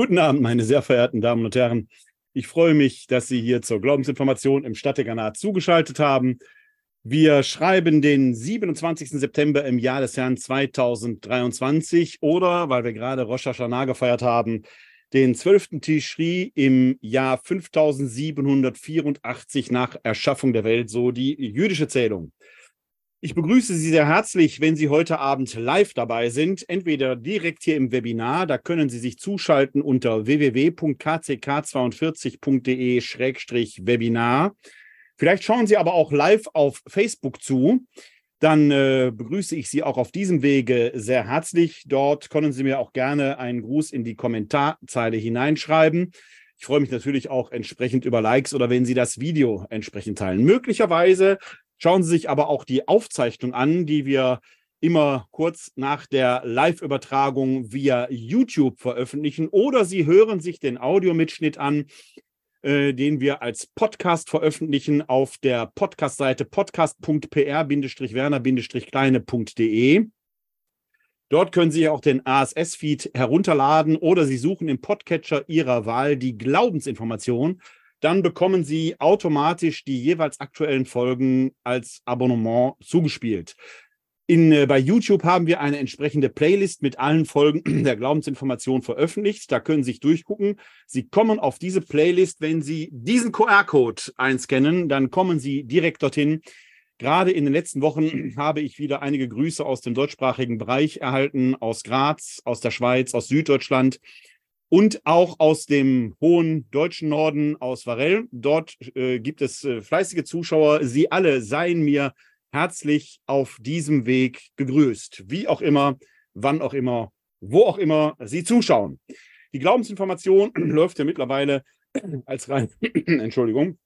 Guten Abend, meine sehr verehrten Damen und Herren. Ich freue mich, dass Sie hier zur Glaubensinformation im Stadtdekanat zugeschaltet haben. Wir schreiben den 27. September im Jahr des Herrn 2023 oder, weil wir gerade Rosh Hashanah gefeiert haben, den 12. Tishri im Jahr 5784 nach Erschaffung der Welt, so die jüdische Zählung. Ich begrüße Sie sehr herzlich, wenn Sie heute Abend live dabei sind, entweder direkt hier im Webinar, da können Sie sich zuschalten unter www.kck42.de-webinar. Vielleicht schauen Sie aber auch live auf Facebook zu. Dann äh, begrüße ich Sie auch auf diesem Wege sehr herzlich. Dort können Sie mir auch gerne einen Gruß in die Kommentarzeile hineinschreiben. Ich freue mich natürlich auch entsprechend über Likes oder wenn Sie das Video entsprechend teilen. Möglicherweise Schauen Sie sich aber auch die Aufzeichnung an, die wir immer kurz nach der Live-Übertragung via YouTube veröffentlichen oder Sie hören sich den Audiomitschnitt an, äh, den wir als Podcast veröffentlichen auf der Podcast-Seite podcast.pr-werner-kleine.de. Dort können Sie auch den ASS-Feed herunterladen oder Sie suchen im Podcatcher Ihrer Wahl die Glaubensinformation dann bekommen Sie automatisch die jeweils aktuellen Folgen als Abonnement zugespielt. In, äh, bei YouTube haben wir eine entsprechende Playlist mit allen Folgen der Glaubensinformation veröffentlicht. Da können Sie sich durchgucken. Sie kommen auf diese Playlist, wenn Sie diesen QR-Code einscannen, dann kommen Sie direkt dorthin. Gerade in den letzten Wochen habe ich wieder einige Grüße aus dem deutschsprachigen Bereich erhalten, aus Graz, aus der Schweiz, aus Süddeutschland und auch aus dem hohen deutschen Norden, aus Varell. Dort äh, gibt es äh, fleißige Zuschauer. Sie alle seien mir herzlich auf diesem Weg gegrüßt. Wie auch immer, wann auch immer, wo auch immer Sie zuschauen. Die Glaubensinformation läuft ja mittlerweile als rein, Entschuldigung,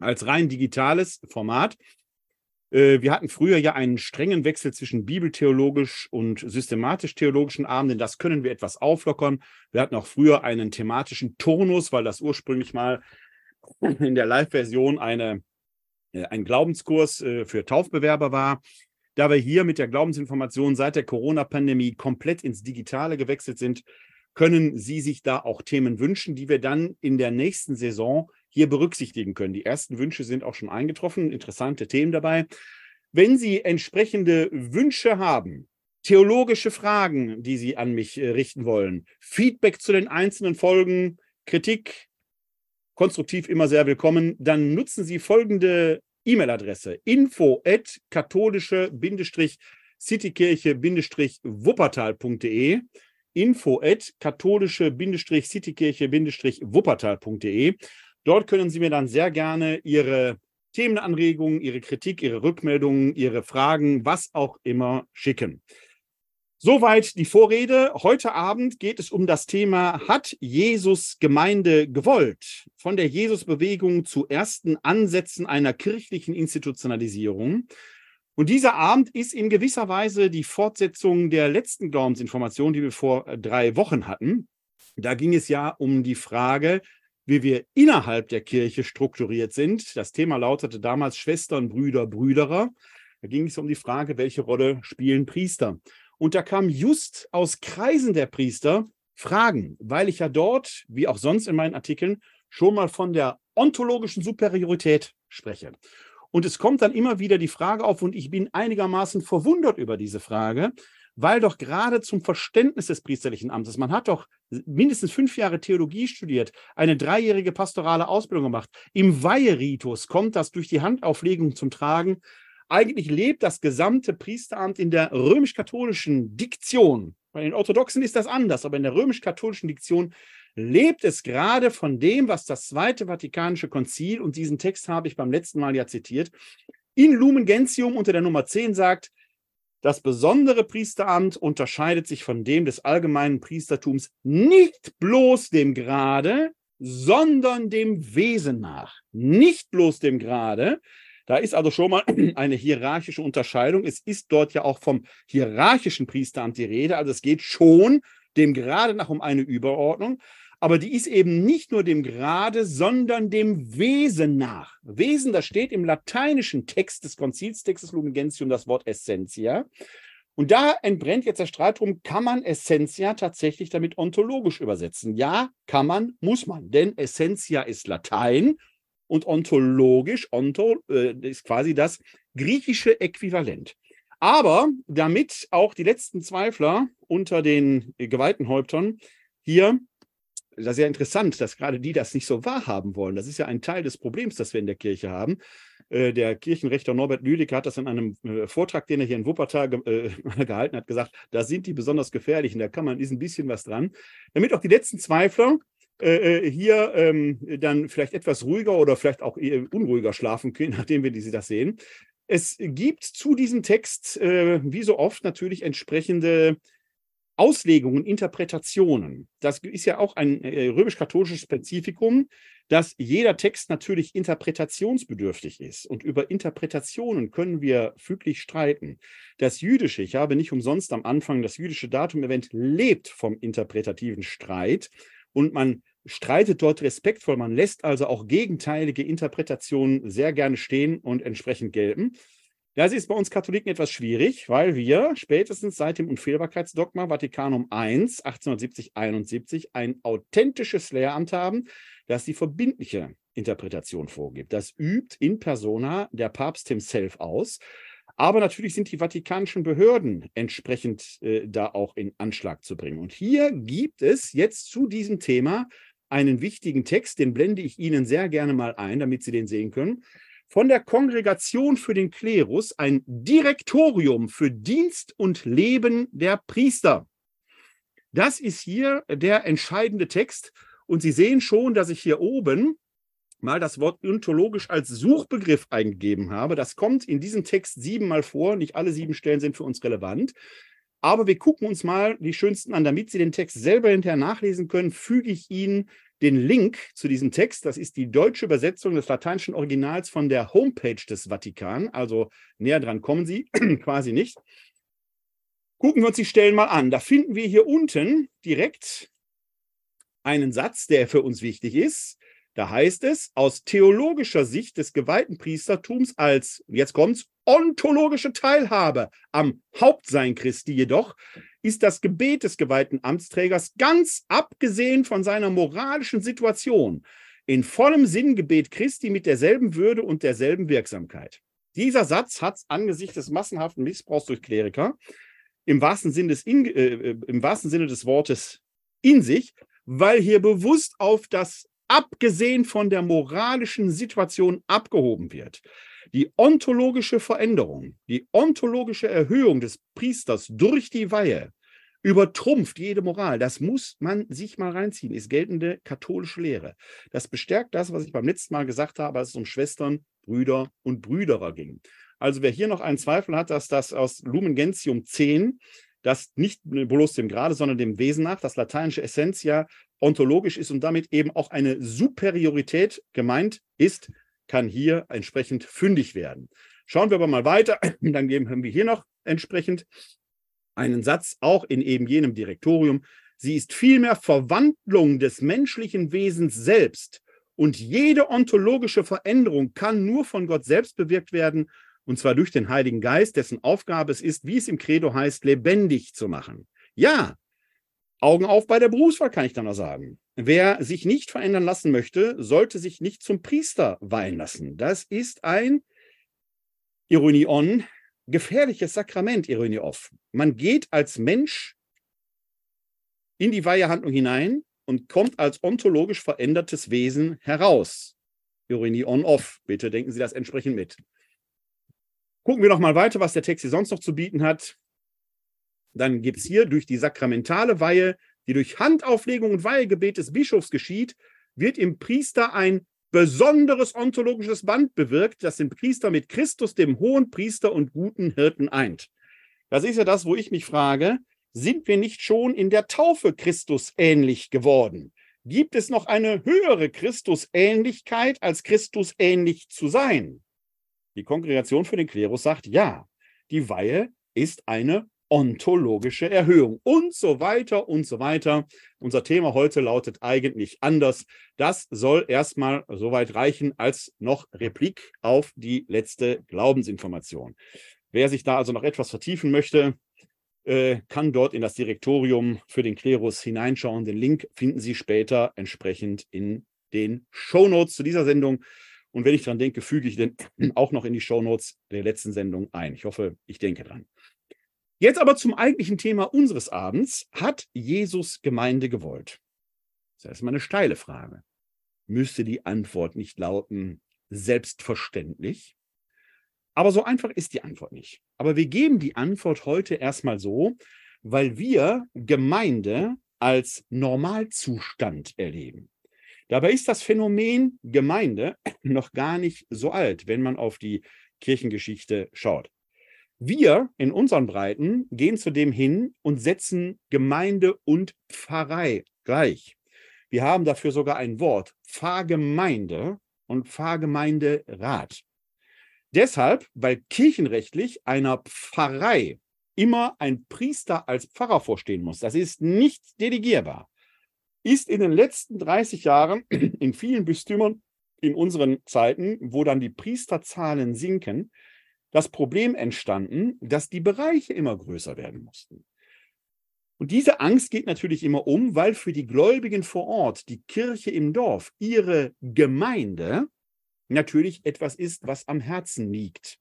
als rein digitales Format. Äh, wir hatten früher ja einen strengen Wechsel zwischen bibeltheologisch und systematisch-theologischen Armen, denn das können wir etwas auflockern. Wir hatten auch früher einen thematischen Turnus, weil das ursprünglich mal in der Live-Version eine, äh, ein Glaubenskurs äh, für Taufbewerber war. Da wir hier mit der Glaubensinformation seit der Corona-Pandemie komplett ins Digitale gewechselt sind, können Sie sich da auch Themen wünschen, die wir dann in der nächsten Saison hier berücksichtigen können. Die ersten Wünsche sind auch schon eingetroffen, interessante Themen dabei. Wenn Sie entsprechende Wünsche haben, theologische Fragen, die Sie an mich äh, richten wollen, Feedback zu den einzelnen Folgen, Kritik, konstruktiv immer sehr willkommen, dann nutzen Sie folgende E-Mail-Adresse info at katholische-citykirche-wuppertal.de info at katholische-citykirche-wuppertal.de Dort können Sie mir dann sehr gerne Ihre Themenanregungen, Ihre Kritik, Ihre Rückmeldungen, Ihre Fragen, was auch immer schicken. Soweit die Vorrede. Heute Abend geht es um das Thema Hat Jesus Gemeinde gewollt? Von der Jesusbewegung zu ersten Ansätzen einer kirchlichen Institutionalisierung. Und dieser Abend ist in gewisser Weise die Fortsetzung der letzten Glaubensinformation, die wir vor drei Wochen hatten. Da ging es ja um die Frage, wie wir innerhalb der Kirche strukturiert sind. Das Thema lautete damals Schwestern, Brüder, Brüderer. Da ging es um die Frage, welche Rolle spielen Priester. Und da kam just aus Kreisen der Priester Fragen, weil ich ja dort, wie auch sonst in meinen Artikeln, schon mal von der ontologischen Superiorität spreche. Und es kommt dann immer wieder die Frage auf, und ich bin einigermaßen verwundert über diese Frage, weil doch gerade zum Verständnis des priesterlichen Amtes, man hat doch mindestens fünf Jahre Theologie studiert, eine dreijährige pastorale Ausbildung gemacht. Im Weiheritus kommt das durch die Handauflegung zum Tragen. Eigentlich lebt das gesamte Priesteramt in der römisch-katholischen Diktion. Bei den Orthodoxen ist das anders, aber in der römisch-katholischen Diktion lebt es gerade von dem, was das Zweite Vatikanische Konzil, und diesen Text habe ich beim letzten Mal ja zitiert, in Lumen Gentium unter der Nummer 10 sagt, das besondere Priesteramt unterscheidet sich von dem des allgemeinen Priestertums nicht bloß dem Grade, sondern dem Wesen nach. Nicht bloß dem Grade. Da ist also schon mal eine hierarchische Unterscheidung. Es ist dort ja auch vom hierarchischen Priesteramt die Rede. Also es geht schon dem Grade nach um eine Überordnung aber die ist eben nicht nur dem Grade, sondern dem Wesen nach. Wesen, das steht im lateinischen Text des Konzilstextes Lumen Gentium das Wort Essentia. Und da entbrennt jetzt der Streit drum, kann man Essentia tatsächlich damit ontologisch übersetzen? Ja, kann man, muss man, denn Essentia ist Latein und ontologisch, onto, äh, ist quasi das griechische Äquivalent. Aber damit auch die letzten Zweifler unter den geweihten Häuptern hier, das ist ja interessant, dass gerade die das nicht so wahrhaben wollen. Das ist ja ein Teil des Problems, das wir in der Kirche haben. Äh, der Kirchenrechter Norbert Lüdecke hat das in einem äh, Vortrag, den er hier in Wuppertal äh, gehalten hat, gesagt, da sind die besonders gefährlich und da kann man ist ein bisschen was dran. Damit auch die letzten Zweifler hier ähm, dann vielleicht etwas ruhiger oder vielleicht auch unruhiger schlafen können, nachdem wir sie das sehen. Es gibt zu diesem Text, wie so oft, natürlich entsprechende Auslegungen, Interpretationen. Das ist ja auch ein äh, römisch-katholisches Spezifikum, dass jeder Text natürlich interpretationsbedürftig ist. Und über Interpretationen können wir füglich streiten. Das Jüdische, ich habe nicht umsonst am Anfang das jüdische Datum erwähnt, lebt vom interpretativen Streit. Und man streitet dort respektvoll. Man lässt also auch gegenteilige Interpretationen sehr gerne stehen und entsprechend gelten. Das ist bei uns Katholiken etwas schwierig, weil wir spätestens seit dem Unfehlbarkeitsdogma Vatikanum I 1870-71 ein authentisches Lehramt haben, das die verbindliche Interpretation vorgibt. Das übt in persona der Papst himself aus. Aber natürlich sind die vatikanischen Behörden entsprechend äh, da auch in Anschlag zu bringen. Und hier gibt es jetzt zu diesem Thema einen wichtigen Text, den blende ich Ihnen sehr gerne mal ein, damit Sie den sehen können von der Kongregation für den Klerus ein Direktorium für Dienst und Leben der Priester. Das ist hier der entscheidende Text. Und Sie sehen schon, dass ich hier oben mal das Wort ontologisch als Suchbegriff eingegeben habe. Das kommt in diesem Text siebenmal vor. Nicht alle sieben Stellen sind für uns relevant. Aber wir gucken uns mal die schönsten an. Damit Sie den Text selber hinterher nachlesen können, füge ich Ihnen den Link zu diesem Text. Das ist die deutsche Übersetzung des lateinischen Originals von der Homepage des Vatikan. Also näher dran kommen Sie quasi nicht. Gucken wir uns die Stellen mal an. Da finden wir hier unten direkt einen Satz, der für uns wichtig ist. Da heißt es, aus theologischer Sicht des geweihten Priestertums als, jetzt kommt's, ontologische Teilhabe am Hauptsein Christi jedoch ist das Gebet des geweihten Amtsträgers ganz abgesehen von seiner moralischen Situation in vollem Sinngebet Christi mit derselben Würde und derselben Wirksamkeit. Dieser Satz hat angesichts des massenhaften Missbrauchs durch Kleriker im wahrsten, Sinn in, äh, im wahrsten Sinne des Wortes in sich, weil hier bewusst auf das abgesehen von der moralischen Situation abgehoben wird. Die ontologische Veränderung, die ontologische Erhöhung des Priesters durch die Weihe übertrumpft jede Moral. Das muss man sich mal reinziehen, ist geltende katholische Lehre. Das bestärkt das, was ich beim letzten Mal gesagt habe, als es um Schwestern, Brüder und Brüderer ging. Also wer hier noch einen Zweifel hat, dass das aus Lumen Gentium 10, das nicht bloß dem Grade, sondern dem Wesen nach, das lateinische Essentia ontologisch ist und damit eben auch eine Superiorität gemeint ist, kann hier entsprechend fündig werden. Schauen wir aber mal weiter. Dann geben wir hier noch entsprechend einen Satz, auch in eben jenem Direktorium. Sie ist vielmehr Verwandlung des menschlichen Wesens selbst. Und jede ontologische Veränderung kann nur von Gott selbst bewirkt werden, und zwar durch den Heiligen Geist, dessen Aufgabe es ist, wie es im Credo heißt, lebendig zu machen. Ja, Augen auf bei der Berufswahl, kann ich dann noch sagen. Wer sich nicht verändern lassen möchte, sollte sich nicht zum Priester weihen lassen. Das ist ein Ironie on, gefährliches Sakrament, Ironie off. Man geht als Mensch in die Weihehandlung hinein und kommt als ontologisch verändertes Wesen heraus. Ironie on off. Bitte denken Sie das entsprechend mit. Gucken wir noch mal weiter, was der Text hier sonst noch zu bieten hat. Dann gibt es hier durch die sakramentale Weihe, die durch Handauflegung und Weihegebet des Bischofs geschieht, wird im Priester ein besonderes ontologisches Band bewirkt, das den Priester mit Christus, dem hohen Priester und guten Hirten eint. Das ist ja das, wo ich mich frage, sind wir nicht schon in der Taufe Christus ähnlich geworden? Gibt es noch eine höhere Christusähnlichkeit, als Christus ähnlich zu sein? Die Kongregation für den Klerus sagt ja, die Weihe ist eine ontologische Erhöhung und so weiter und so weiter. Unser Thema heute lautet eigentlich anders. Das soll erstmal soweit reichen als noch Replik auf die letzte Glaubensinformation. Wer sich da also noch etwas vertiefen möchte, äh, kann dort in das Direktorium für den Klerus hineinschauen. Den Link finden Sie später entsprechend in den Shownotes zu dieser Sendung. Und wenn ich dran denke, füge ich den auch noch in die Shownotes der letzten Sendung ein. Ich hoffe, ich denke dran. Jetzt aber zum eigentlichen Thema unseres Abends. Hat Jesus Gemeinde gewollt? Das ist erstmal eine steile Frage. Müsste die Antwort nicht lauten, selbstverständlich? Aber so einfach ist die Antwort nicht. Aber wir geben die Antwort heute erstmal so, weil wir Gemeinde als Normalzustand erleben. Dabei ist das Phänomen Gemeinde noch gar nicht so alt, wenn man auf die Kirchengeschichte schaut. Wir in unseren Breiten gehen zudem hin und setzen Gemeinde und Pfarrei gleich. Wir haben dafür sogar ein Wort, Pfarrgemeinde und Pfarrgemeinderat. Deshalb, weil kirchenrechtlich einer Pfarrei immer ein Priester als Pfarrer vorstehen muss. Das ist nicht delegierbar. Ist in den letzten 30 Jahren in vielen Bistümern in unseren Zeiten, wo dann die Priesterzahlen sinken, das Problem entstanden, dass die Bereiche immer größer werden mussten. Und diese Angst geht natürlich immer um, weil für die Gläubigen vor Ort die Kirche im Dorf, ihre Gemeinde, natürlich etwas ist, was am Herzen liegt.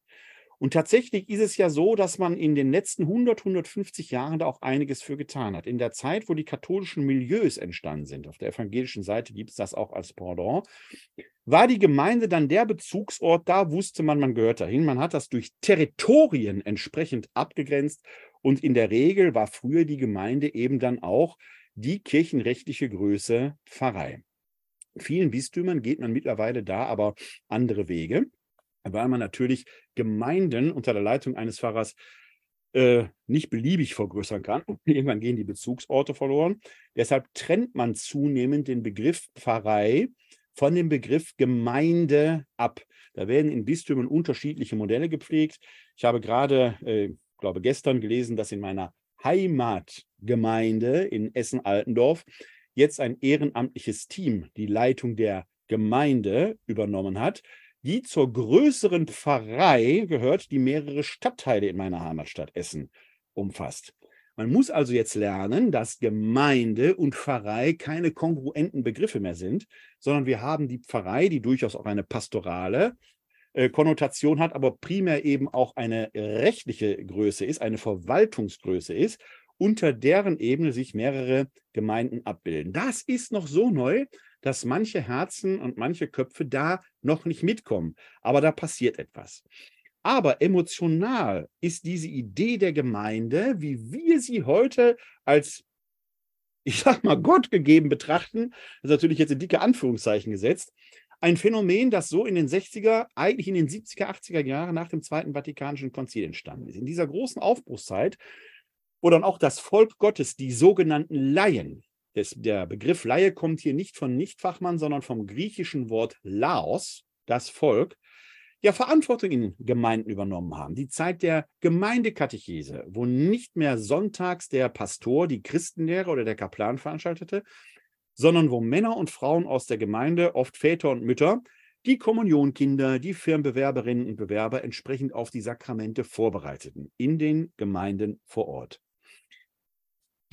Und tatsächlich ist es ja so, dass man in den letzten 100, 150 Jahren da auch einiges für getan hat. In der Zeit, wo die katholischen Milieus entstanden sind, auf der evangelischen Seite gibt es das auch als Pendant, war die Gemeinde dann der Bezugsort, da wusste man, man gehört dahin. Man hat das durch Territorien entsprechend abgegrenzt und in der Regel war früher die Gemeinde eben dann auch die kirchenrechtliche Größe Pfarrei. Vielen Bistümern geht man mittlerweile da aber andere Wege, weil man natürlich Gemeinden unter der Leitung eines Pfarrers äh, nicht beliebig vergrößern kann. Irgendwann gehen die Bezugsorte verloren. Deshalb trennt man zunehmend den Begriff Pfarrei von dem Begriff Gemeinde ab. Da werden in Bistümern unterschiedliche Modelle gepflegt. Ich habe gerade, äh, glaube gestern gelesen, dass in meiner Heimatgemeinde in Essen-Altendorf jetzt ein ehrenamtliches Team die Leitung der Gemeinde übernommen hat, die zur größeren Pfarrei gehört, die mehrere Stadtteile in meiner Heimatstadt Essen umfasst. Man muss also jetzt lernen, dass Gemeinde und Pfarrei keine kongruenten Begriffe mehr sind, sondern wir haben die Pfarrei, die durchaus auch eine pastorale äh, Konnotation hat, aber primär eben auch eine rechtliche Größe ist, eine Verwaltungsgröße ist unter deren Ebene sich mehrere Gemeinden abbilden. Das ist noch so neu, dass manche Herzen und manche Köpfe da noch nicht mitkommen. Aber da passiert etwas. Aber emotional ist diese Idee der Gemeinde, wie wir sie heute als, ich sag mal, Gott gegeben betrachten, das ist natürlich jetzt in dicke Anführungszeichen gesetzt, ein Phänomen, das so in den 60er, eigentlich in den 70er, 80er Jahren nach dem Zweiten Vatikanischen Konzil entstanden ist. In dieser großen Aufbruchszeit wo dann auch das Volk Gottes, die sogenannten Laien, des, der Begriff Laie kommt hier nicht von Nichtfachmann, sondern vom griechischen Wort Laos, das Volk, ja Verantwortung in Gemeinden übernommen haben. Die Zeit der Gemeindekatechese, wo nicht mehr sonntags der Pastor die Christenlehre oder der Kaplan veranstaltete, sondern wo Männer und Frauen aus der Gemeinde, oft Väter und Mütter, die Kommunionkinder, die Firmenbewerberinnen und Bewerber entsprechend auf die Sakramente vorbereiteten in den Gemeinden vor Ort.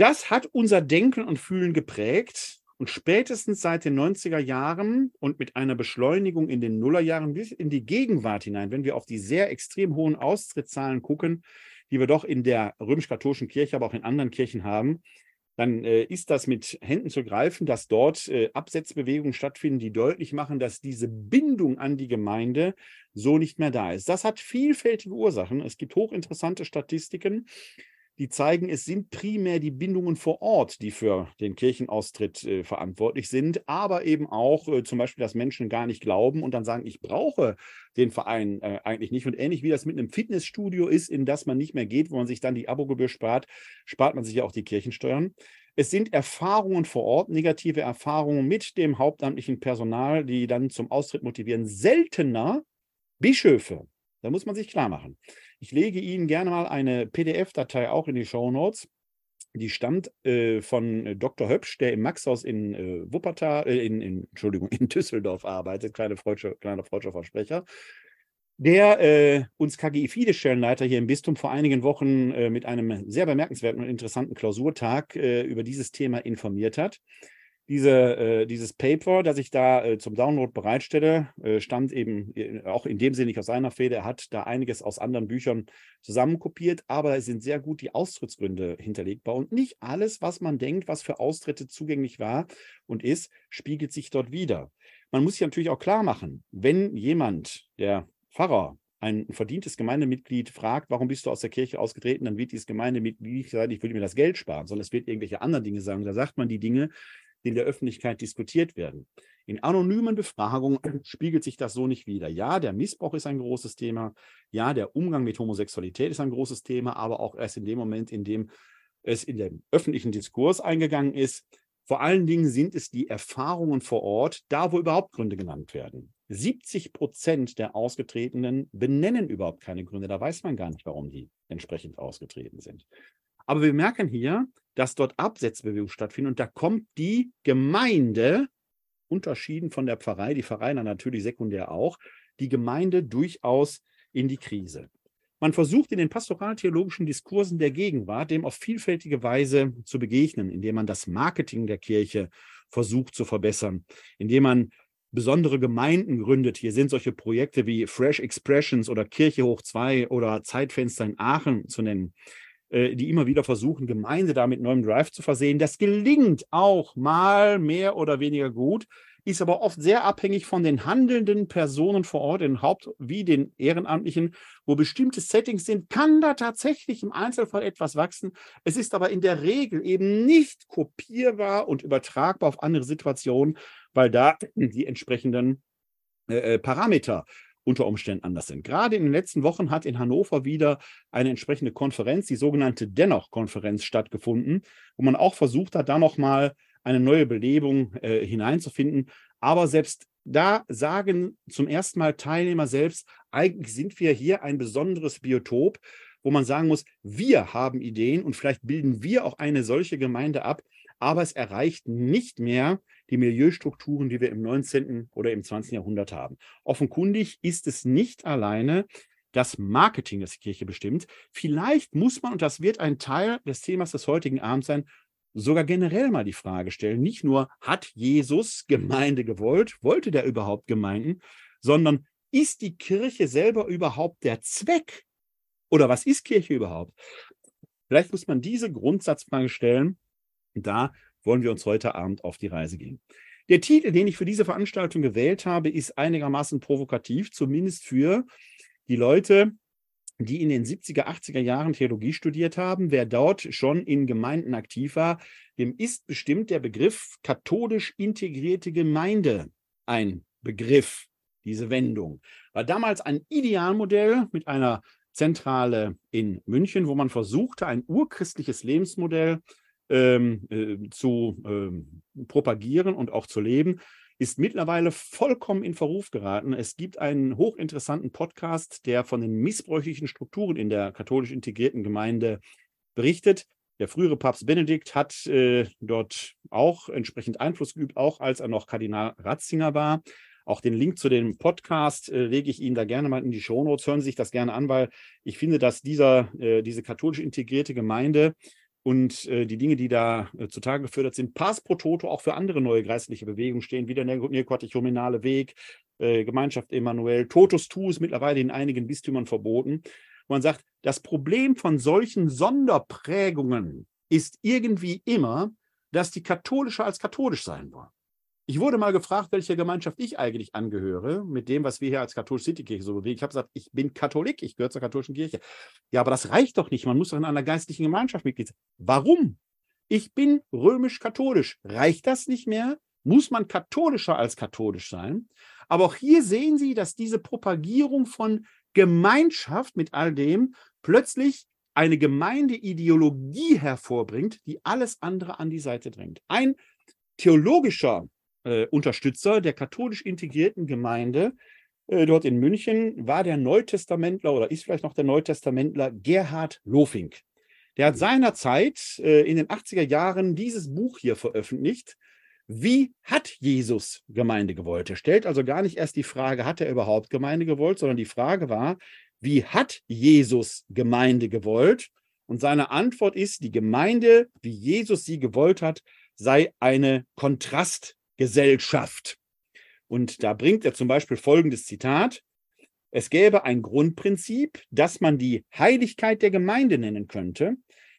Das hat unser Denken und Fühlen geprägt und spätestens seit den 90er Jahren und mit einer Beschleunigung in den Nullerjahren bis in die Gegenwart hinein, wenn wir auf die sehr extrem hohen Austrittszahlen gucken, die wir doch in der römisch-katholischen Kirche, aber auch in anderen Kirchen haben, dann äh, ist das mit Händen zu greifen, dass dort äh, Absetzbewegungen stattfinden, die deutlich machen, dass diese Bindung an die Gemeinde so nicht mehr da ist. Das hat vielfältige Ursachen. Es gibt hochinteressante Statistiken, die zeigen, es sind primär die Bindungen vor Ort, die für den Kirchenaustritt äh, verantwortlich sind, aber eben auch äh, zum Beispiel, dass Menschen gar nicht glauben und dann sagen, ich brauche den Verein äh, eigentlich nicht. Und ähnlich wie das mit einem Fitnessstudio ist, in das man nicht mehr geht, wo man sich dann die Abogebühr spart, spart man sich ja auch die Kirchensteuern. Es sind Erfahrungen vor Ort, negative Erfahrungen mit dem hauptamtlichen Personal, die dann zum Austritt motivieren. Seltener Bischöfe. Da muss man sich klar machen. Ich lege Ihnen gerne mal eine PDF-Datei auch in die Show Notes. Die stammt äh, von äh, Dr. Höpsch, der im Maxhaus in äh, Wuppertal, äh, in, in, Entschuldigung, in Düsseldorf arbeitet, kleine freudscher kleiner freudscher Versprecher. der äh, uns KGI Fide-Stellenleiter hier im Bistum vor einigen Wochen äh, mit einem sehr bemerkenswerten und interessanten Klausurtag über dieses Thema informiert hat. Diese, äh, dieses Paper, das ich da äh, zum Download bereitstelle, äh, stammt eben auch in dem Sinne nicht aus seiner Feder. Er hat da einiges aus anderen Büchern zusammenkopiert, aber es sind sehr gut die Austrittsgründe hinterlegbar. Und nicht alles, was man denkt, was für Austritte zugänglich war und ist, spiegelt sich dort wieder. Man muss sich natürlich auch klar machen, wenn jemand, der Pfarrer, ein verdientes Gemeindemitglied fragt, warum bist du aus der Kirche ausgetreten, dann wird dieses Gemeindemitglied nicht sagen, ich würde mir das Geld sparen, sondern es wird irgendwelche anderen Dinge sagen. Da sagt man die Dinge, die in der Öffentlichkeit diskutiert werden. In anonymen Befragungen spiegelt sich das so nicht wieder. Ja, der Missbrauch ist ein großes Thema. Ja, der Umgang mit Homosexualität ist ein großes Thema, aber auch erst in dem Moment, in dem es in den öffentlichen Diskurs eingegangen ist. Vor allen Dingen sind es die Erfahrungen vor Ort, da wo überhaupt Gründe genannt werden. 70 Prozent der Ausgetretenen benennen überhaupt keine Gründe. Da weiß man gar nicht, warum die entsprechend ausgetreten sind. Aber wir merken hier, dass dort Absetzbewegungen stattfinden und da kommt die Gemeinde, unterschieden von der Pfarrei, die Pfarrei natürlich sekundär auch, die Gemeinde durchaus in die Krise. Man versucht in den pastoral-theologischen Diskursen der Gegenwart dem auf vielfältige Weise zu begegnen, indem man das Marketing der Kirche versucht zu verbessern, indem man besondere Gemeinden gründet. Hier sind solche Projekte wie Fresh Expressions oder Kirche hoch 2 oder Zeitfenster in Aachen zu nennen, die immer wieder versuchen, Gemeinde da mit neuem Drive zu versehen. Das gelingt auch mal mehr oder weniger gut, ist aber oft sehr abhängig von den handelnden Personen vor Ort, den Haupt- wie den Ehrenamtlichen, wo bestimmte Settings sind, kann da tatsächlich im Einzelfall etwas wachsen. Es ist aber in der Regel eben nicht kopierbar und übertragbar auf andere Situationen, weil da die entsprechenden äh, äh, Parameter unter Umständen anders sind. Gerade in den letzten Wochen hat in Hannover wieder eine entsprechende Konferenz, die sogenannte Dennoch-Konferenz, stattgefunden, wo man auch versucht hat, da nochmal eine neue Belebung äh, hineinzufinden. Aber selbst da sagen zum ersten Mal Teilnehmer selbst, eigentlich sind wir hier ein besonderes Biotop, wo man sagen muss, wir haben Ideen und vielleicht bilden wir auch eine solche Gemeinde ab, aber es erreicht nicht mehr die Milieustrukturen, die wir im 19. oder im 20. Jahrhundert haben. Offenkundig ist es nicht alleine das Marketing, das die Kirche bestimmt. Vielleicht muss man, und das wird ein Teil des Themas des heutigen Abends sein, sogar generell mal die Frage stellen, nicht nur, hat Jesus Gemeinde gewollt, wollte der überhaupt Gemeinden, sondern ist die Kirche selber überhaupt der Zweck? Oder was ist Kirche überhaupt? Vielleicht muss man diese Grundsatzfrage stellen. Da wollen wir uns heute Abend auf die Reise gehen. Der Titel, den ich für diese Veranstaltung gewählt habe, ist einigermaßen provokativ, zumindest für die Leute, die in den 70er, 80er Jahren Theologie studiert haben. Wer dort schon in Gemeinden aktiv war, dem ist bestimmt der Begriff katholisch integrierte Gemeinde ein Begriff, diese Wendung. War damals ein Idealmodell mit einer Zentrale in München, wo man versuchte, ein urchristliches Lebensmodell ähm, äh, zu ähm, propagieren und auch zu leben, ist mittlerweile vollkommen in Verruf geraten. Es gibt einen hochinteressanten Podcast, der von den missbräuchlichen Strukturen in der katholisch integrierten Gemeinde berichtet. Der frühere Papst Benedikt hat äh, dort auch entsprechend Einfluss geübt, auch als er noch Kardinal Ratzinger war. Auch den Link zu dem Podcast äh, lege ich Ihnen da gerne mal in die Shownotes. Hören Sie sich das gerne an, weil ich finde, dass dieser, äh, diese katholisch integrierte Gemeinde und äh, die Dinge, die da äh, zutage gefördert sind, pass pro toto auch für andere neue geistliche Bewegungen stehen, wie der neokatechumenale Weg, äh, Gemeinschaft Emanuel, Totus Tuus mittlerweile in einigen Bistümern verboten. Man sagt, das Problem von solchen Sonderprägungen ist irgendwie immer, dass die katholischer als katholisch sein wollen. Ich wurde mal gefragt, welcher Gemeinschaft ich eigentlich angehöre, mit dem, was wir hier als katholische Citykirche so bewegen. Ich habe gesagt, ich bin Katholik, ich gehöre zur katholischen Kirche. Ja, aber das reicht doch nicht. Man muss doch in einer geistlichen Gemeinschaft Mitglied sein. Warum? Ich bin römisch-katholisch. Reicht das nicht mehr? Muss man katholischer als katholisch sein? Aber auch hier sehen Sie, dass diese Propagierung von Gemeinschaft mit all dem plötzlich eine Gemeindeideologie hervorbringt, die alles andere an die Seite drängt. Ein theologischer äh, Unterstützer der katholisch integrierten Gemeinde äh, dort in München war der Neutestamentler oder ist vielleicht noch der Neutestamentler Gerhard Lofink. Der hat mhm. seinerzeit äh, in den 80er Jahren dieses Buch hier veröffentlicht, wie hat Jesus Gemeinde gewollt? Er stellt also gar nicht erst die Frage, hat er überhaupt Gemeinde gewollt, sondern die Frage war, wie hat Jesus Gemeinde gewollt? Und seine Antwort ist, die Gemeinde, wie Jesus sie gewollt hat, sei eine Kontrastgesellschaft. Und da bringt er zum Beispiel folgendes Zitat. Es gäbe ein Grundprinzip, das man die Heiligkeit der Gemeinde nennen könnte.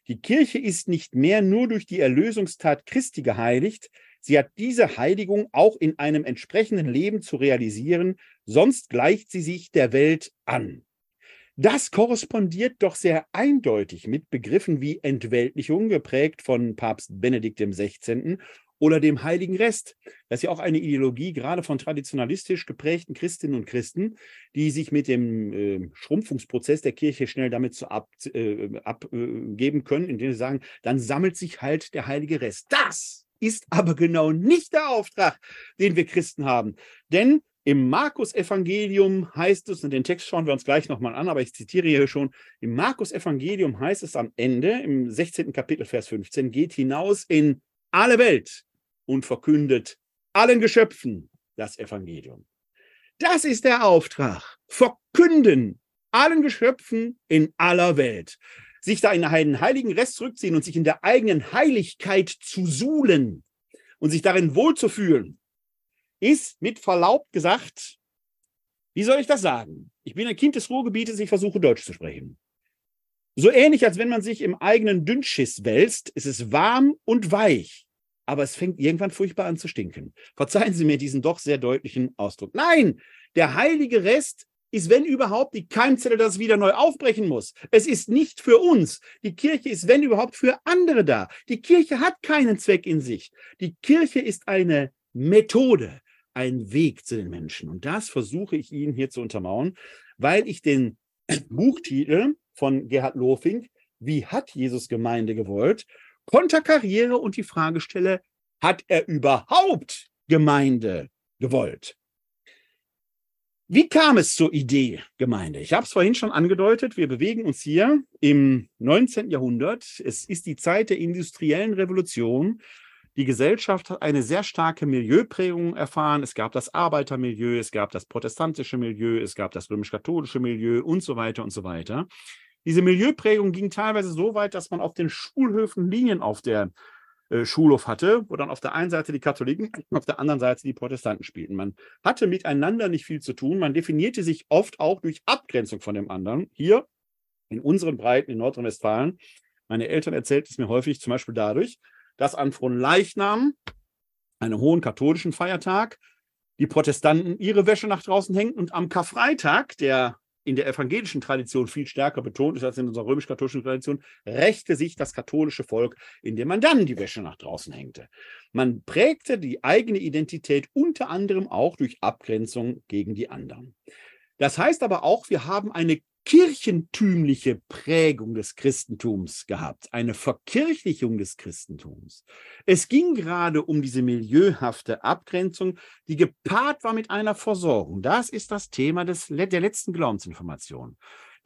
Die Kirche ist nicht mehr nur durch die Erlösungstat Christi geheiligt, Sie hat diese Heiligung auch in einem entsprechenden Leben zu realisieren, sonst gleicht sie sich der Welt an. Das korrespondiert doch sehr eindeutig mit Begriffen wie Entweltlichung, geprägt von Papst Benedikt XVI. Oder dem Heiligen Rest. Das ist ja auch eine Ideologie gerade von traditionalistisch geprägten Christinnen und Christen, die sich mit dem äh, Schrumpfungsprozess der Kirche schnell damit zu abgeben ab, äh, können, indem sie sagen, dann sammelt sich halt der Heilige Rest. Das ist aber genau nicht der Auftrag, den wir Christen haben. Denn im Markus-Evangelium heißt es, und den Text schauen wir uns gleich nochmal an, aber ich zitiere hier schon, im Markus-Evangelium heißt es am Ende, im 16. Kapitel, Vers 15, geht hinaus in alle Welt und verkündet allen Geschöpfen das Evangelium. Das ist der Auftrag. Verkünden allen Geschöpfen in aller Welt sich da in einen heiligen Rest zurückziehen und sich in der eigenen Heiligkeit zu suhlen und sich darin wohlzufühlen, ist mit Verlaub gesagt, wie soll ich das sagen? Ich bin ein Kind des Ruhrgebietes, ich versuche Deutsch zu sprechen. So ähnlich, als wenn man sich im eigenen Dünnschiss wälzt, es ist warm und weich, aber es fängt irgendwann furchtbar an zu stinken. Verzeihen Sie mir diesen doch sehr deutlichen Ausdruck. Nein, der heilige Rest ist, wenn überhaupt, die Keimzelle, das wieder neu aufbrechen muss. Es ist nicht für uns. Die Kirche ist, wenn überhaupt, für andere da. Die Kirche hat keinen Zweck in sich. Die Kirche ist eine Methode, ein Weg zu den Menschen. Und das versuche ich Ihnen hier zu untermauern, weil ich den Buchtitel von Gerhard Lofink, Wie hat Jesus Gemeinde gewollt, konterkariere und die Frage stelle, hat er überhaupt Gemeinde gewollt? Wie kam es zur Idee Gemeinde? Ich habe es vorhin schon angedeutet, wir bewegen uns hier im 19. Jahrhundert. Es ist die Zeit der industriellen Revolution. Die Gesellschaft hat eine sehr starke Milieuprägung erfahren. Es gab das Arbeitermilieu, es gab das protestantische Milieu, es gab das römisch-katholische Milieu und so weiter und so weiter. Diese Milieuprägung ging teilweise so weit, dass man auf den Schulhöfen Linien auf der äh, Schulhof hatte, wo dann auf der einen Seite die Katholiken, auf der anderen Seite die Protestanten spielten. Man hatte miteinander nicht viel zu tun. Man definierte sich oft auch durch Abgrenzung von dem anderen. Hier in unseren Breiten in Nordrhein-Westfalen, meine Eltern erzählten es mir häufig zum Beispiel dadurch, dass an Fronleichnam, einem hohen katholischen Feiertag, die Protestanten ihre Wäsche nach draußen hängten und am Karfreitag, der in der evangelischen Tradition viel stärker betont ist als in unserer römisch-katholischen Tradition, rächte sich das katholische Volk, indem man dann die Wäsche nach draußen hängte. Man prägte die eigene Identität unter anderem auch durch Abgrenzung gegen die anderen. Das heißt aber auch, wir haben eine kirchentümliche Prägung des Christentums gehabt, eine Verkirchlichung des Christentums. Es ging gerade um diese milieuhafte Abgrenzung, die gepaart war mit einer Versorgung. Das ist das Thema des, der letzten Glaubensinformation.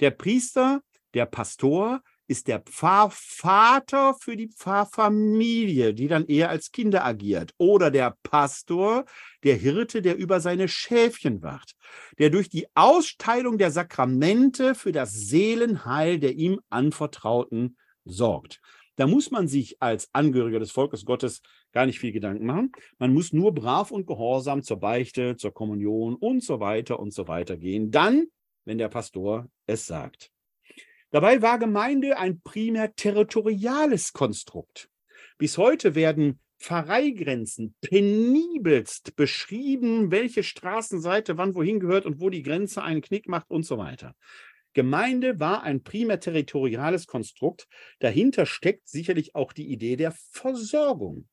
Der Priester, der Pastor ist der Pfarrvater für die Pfarrfamilie, die dann eher als Kinder agiert. Oder der Pastor, der Hirte, der über seine Schäfchen wacht, der durch die Austeilung der Sakramente für das Seelenheil der ihm Anvertrauten sorgt. Da muss man sich als Angehöriger des Volkes Gottes gar nicht viel Gedanken machen. Man muss nur brav und gehorsam zur Beichte, zur Kommunion und so weiter und so weiter gehen. Dann, wenn der Pastor es sagt. Dabei war Gemeinde ein primär territoriales Konstrukt. Bis heute werden Pfarreigrenzen penibelst beschrieben, welche Straßenseite wann wohin gehört und wo die Grenze einen Knick macht und so weiter. Gemeinde war ein primär territoriales Konstrukt. Dahinter steckt sicherlich auch die Idee der Versorgung.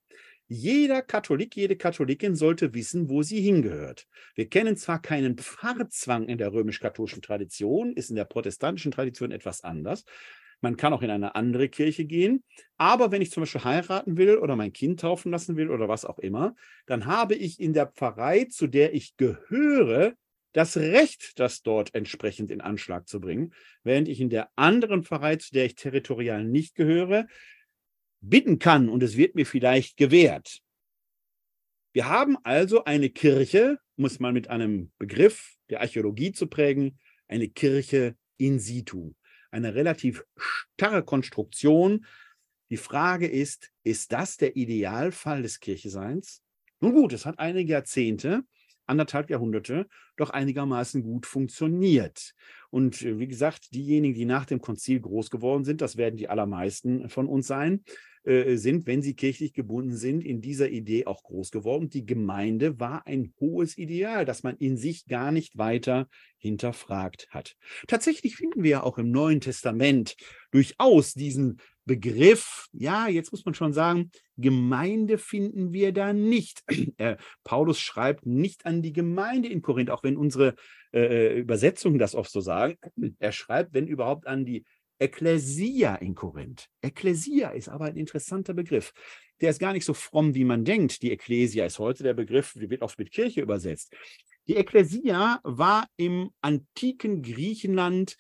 Jeder Katholik, jede Katholikin sollte wissen, wo sie hingehört. Wir kennen zwar keinen Pfarrzwang in der römisch-katholischen Tradition, ist in der protestantischen Tradition etwas anders. Man kann auch in eine andere Kirche gehen. Aber wenn ich zum Beispiel heiraten will oder mein Kind taufen lassen will oder was auch immer, dann habe ich in der Pfarrei, zu der ich gehöre, das Recht, das dort entsprechend in Anschlag zu bringen, während ich in der anderen Pfarrei, zu der ich territorial nicht gehöre, bitten kann und es wird mir vielleicht gewährt. Wir haben also eine Kirche, muss man mit einem Begriff der Archäologie zu prägen, eine Kirche in situ, eine relativ starre Konstruktion. Die Frage ist, ist das der Idealfall des Kircheseins? Nun gut, es hat einige Jahrzehnte, anderthalb Jahrhunderte, doch einigermaßen gut funktioniert. Und äh, wie gesagt, diejenigen, die nach dem Konzil groß geworden sind, das werden die allermeisten von uns sein, äh, sind, wenn sie kirchlich gebunden sind, in dieser Idee auch groß geworden. Die Gemeinde war ein hohes Ideal, das man in sich gar nicht weiter hinterfragt hat. Tatsächlich finden wir ja auch im Neuen Testament durchaus diesen Begriff, ja, jetzt muss man schon sagen, Gemeinde finden wir da nicht. Äh, Paulus schreibt nicht an die Gemeinde in Korinth, auch wenn unsere äh, Übersetzungen das oft so sagen. Er schreibt, wenn überhaupt, an die Ekklesia in Korinth. Ekklesia ist aber ein interessanter Begriff. Der ist gar nicht so fromm, wie man denkt. Die Ekklesia ist heute der Begriff, wird oft mit Kirche übersetzt. Die Ekklesia war im antiken Griechenland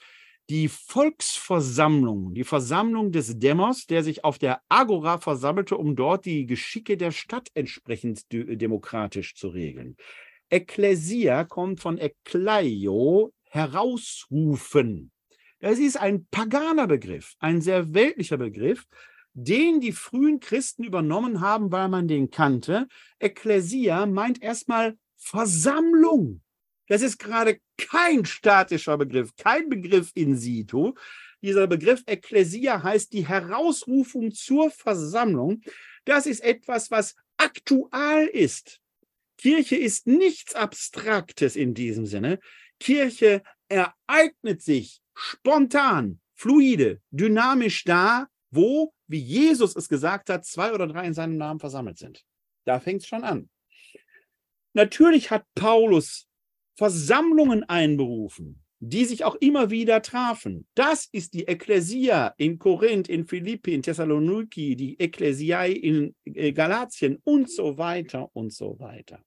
die Volksversammlung, die Versammlung des Demos, der sich auf der Agora versammelte, um dort die Geschicke der Stadt entsprechend demokratisch zu regeln. Ekklesia kommt von Ekkleio, herausrufen. Das ist ein paganer Begriff, ein sehr weltlicher Begriff, den die frühen Christen übernommen haben, weil man den kannte. Ekklesia meint erstmal Versammlung. Das ist gerade kein statischer Begriff, kein Begriff in situ. Dieser Begriff Ekklesia heißt die Herausrufung zur Versammlung. Das ist etwas, was aktual ist. Kirche ist nichts Abstraktes in diesem Sinne. Kirche ereignet sich spontan, fluide, dynamisch da, wo, wie Jesus es gesagt hat, zwei oder drei in seinem Namen versammelt sind. Da fängt es schon an. Natürlich hat Paulus Versammlungen einberufen, die sich auch immer wieder trafen. Das ist die Ekklesia in Korinth, in Philippi, in Thessaloniki, die Ekklesiae in äh, Galatien und so weiter und so weiter.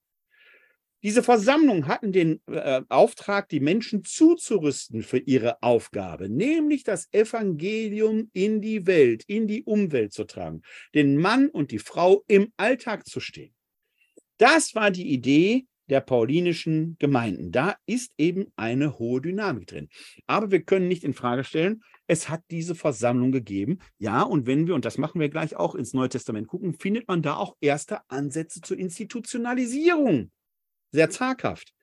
Diese Versammlungen hatten den äh, Auftrag, die Menschen zuzurüsten für ihre Aufgabe, nämlich das Evangelium in die Welt, in die Umwelt zu tragen, den Mann und die Frau im Alltag zu stehen. Das war die Idee der paulinischen Gemeinden. Da ist eben eine hohe Dynamik drin. Aber wir können nicht in Frage stellen, es hat diese Versammlung gegeben. Ja, und wenn wir, und das machen wir gleich auch ins Neue Testament gucken, findet man da auch erste Ansätze zur Institutionalisierung sehr zaghaft.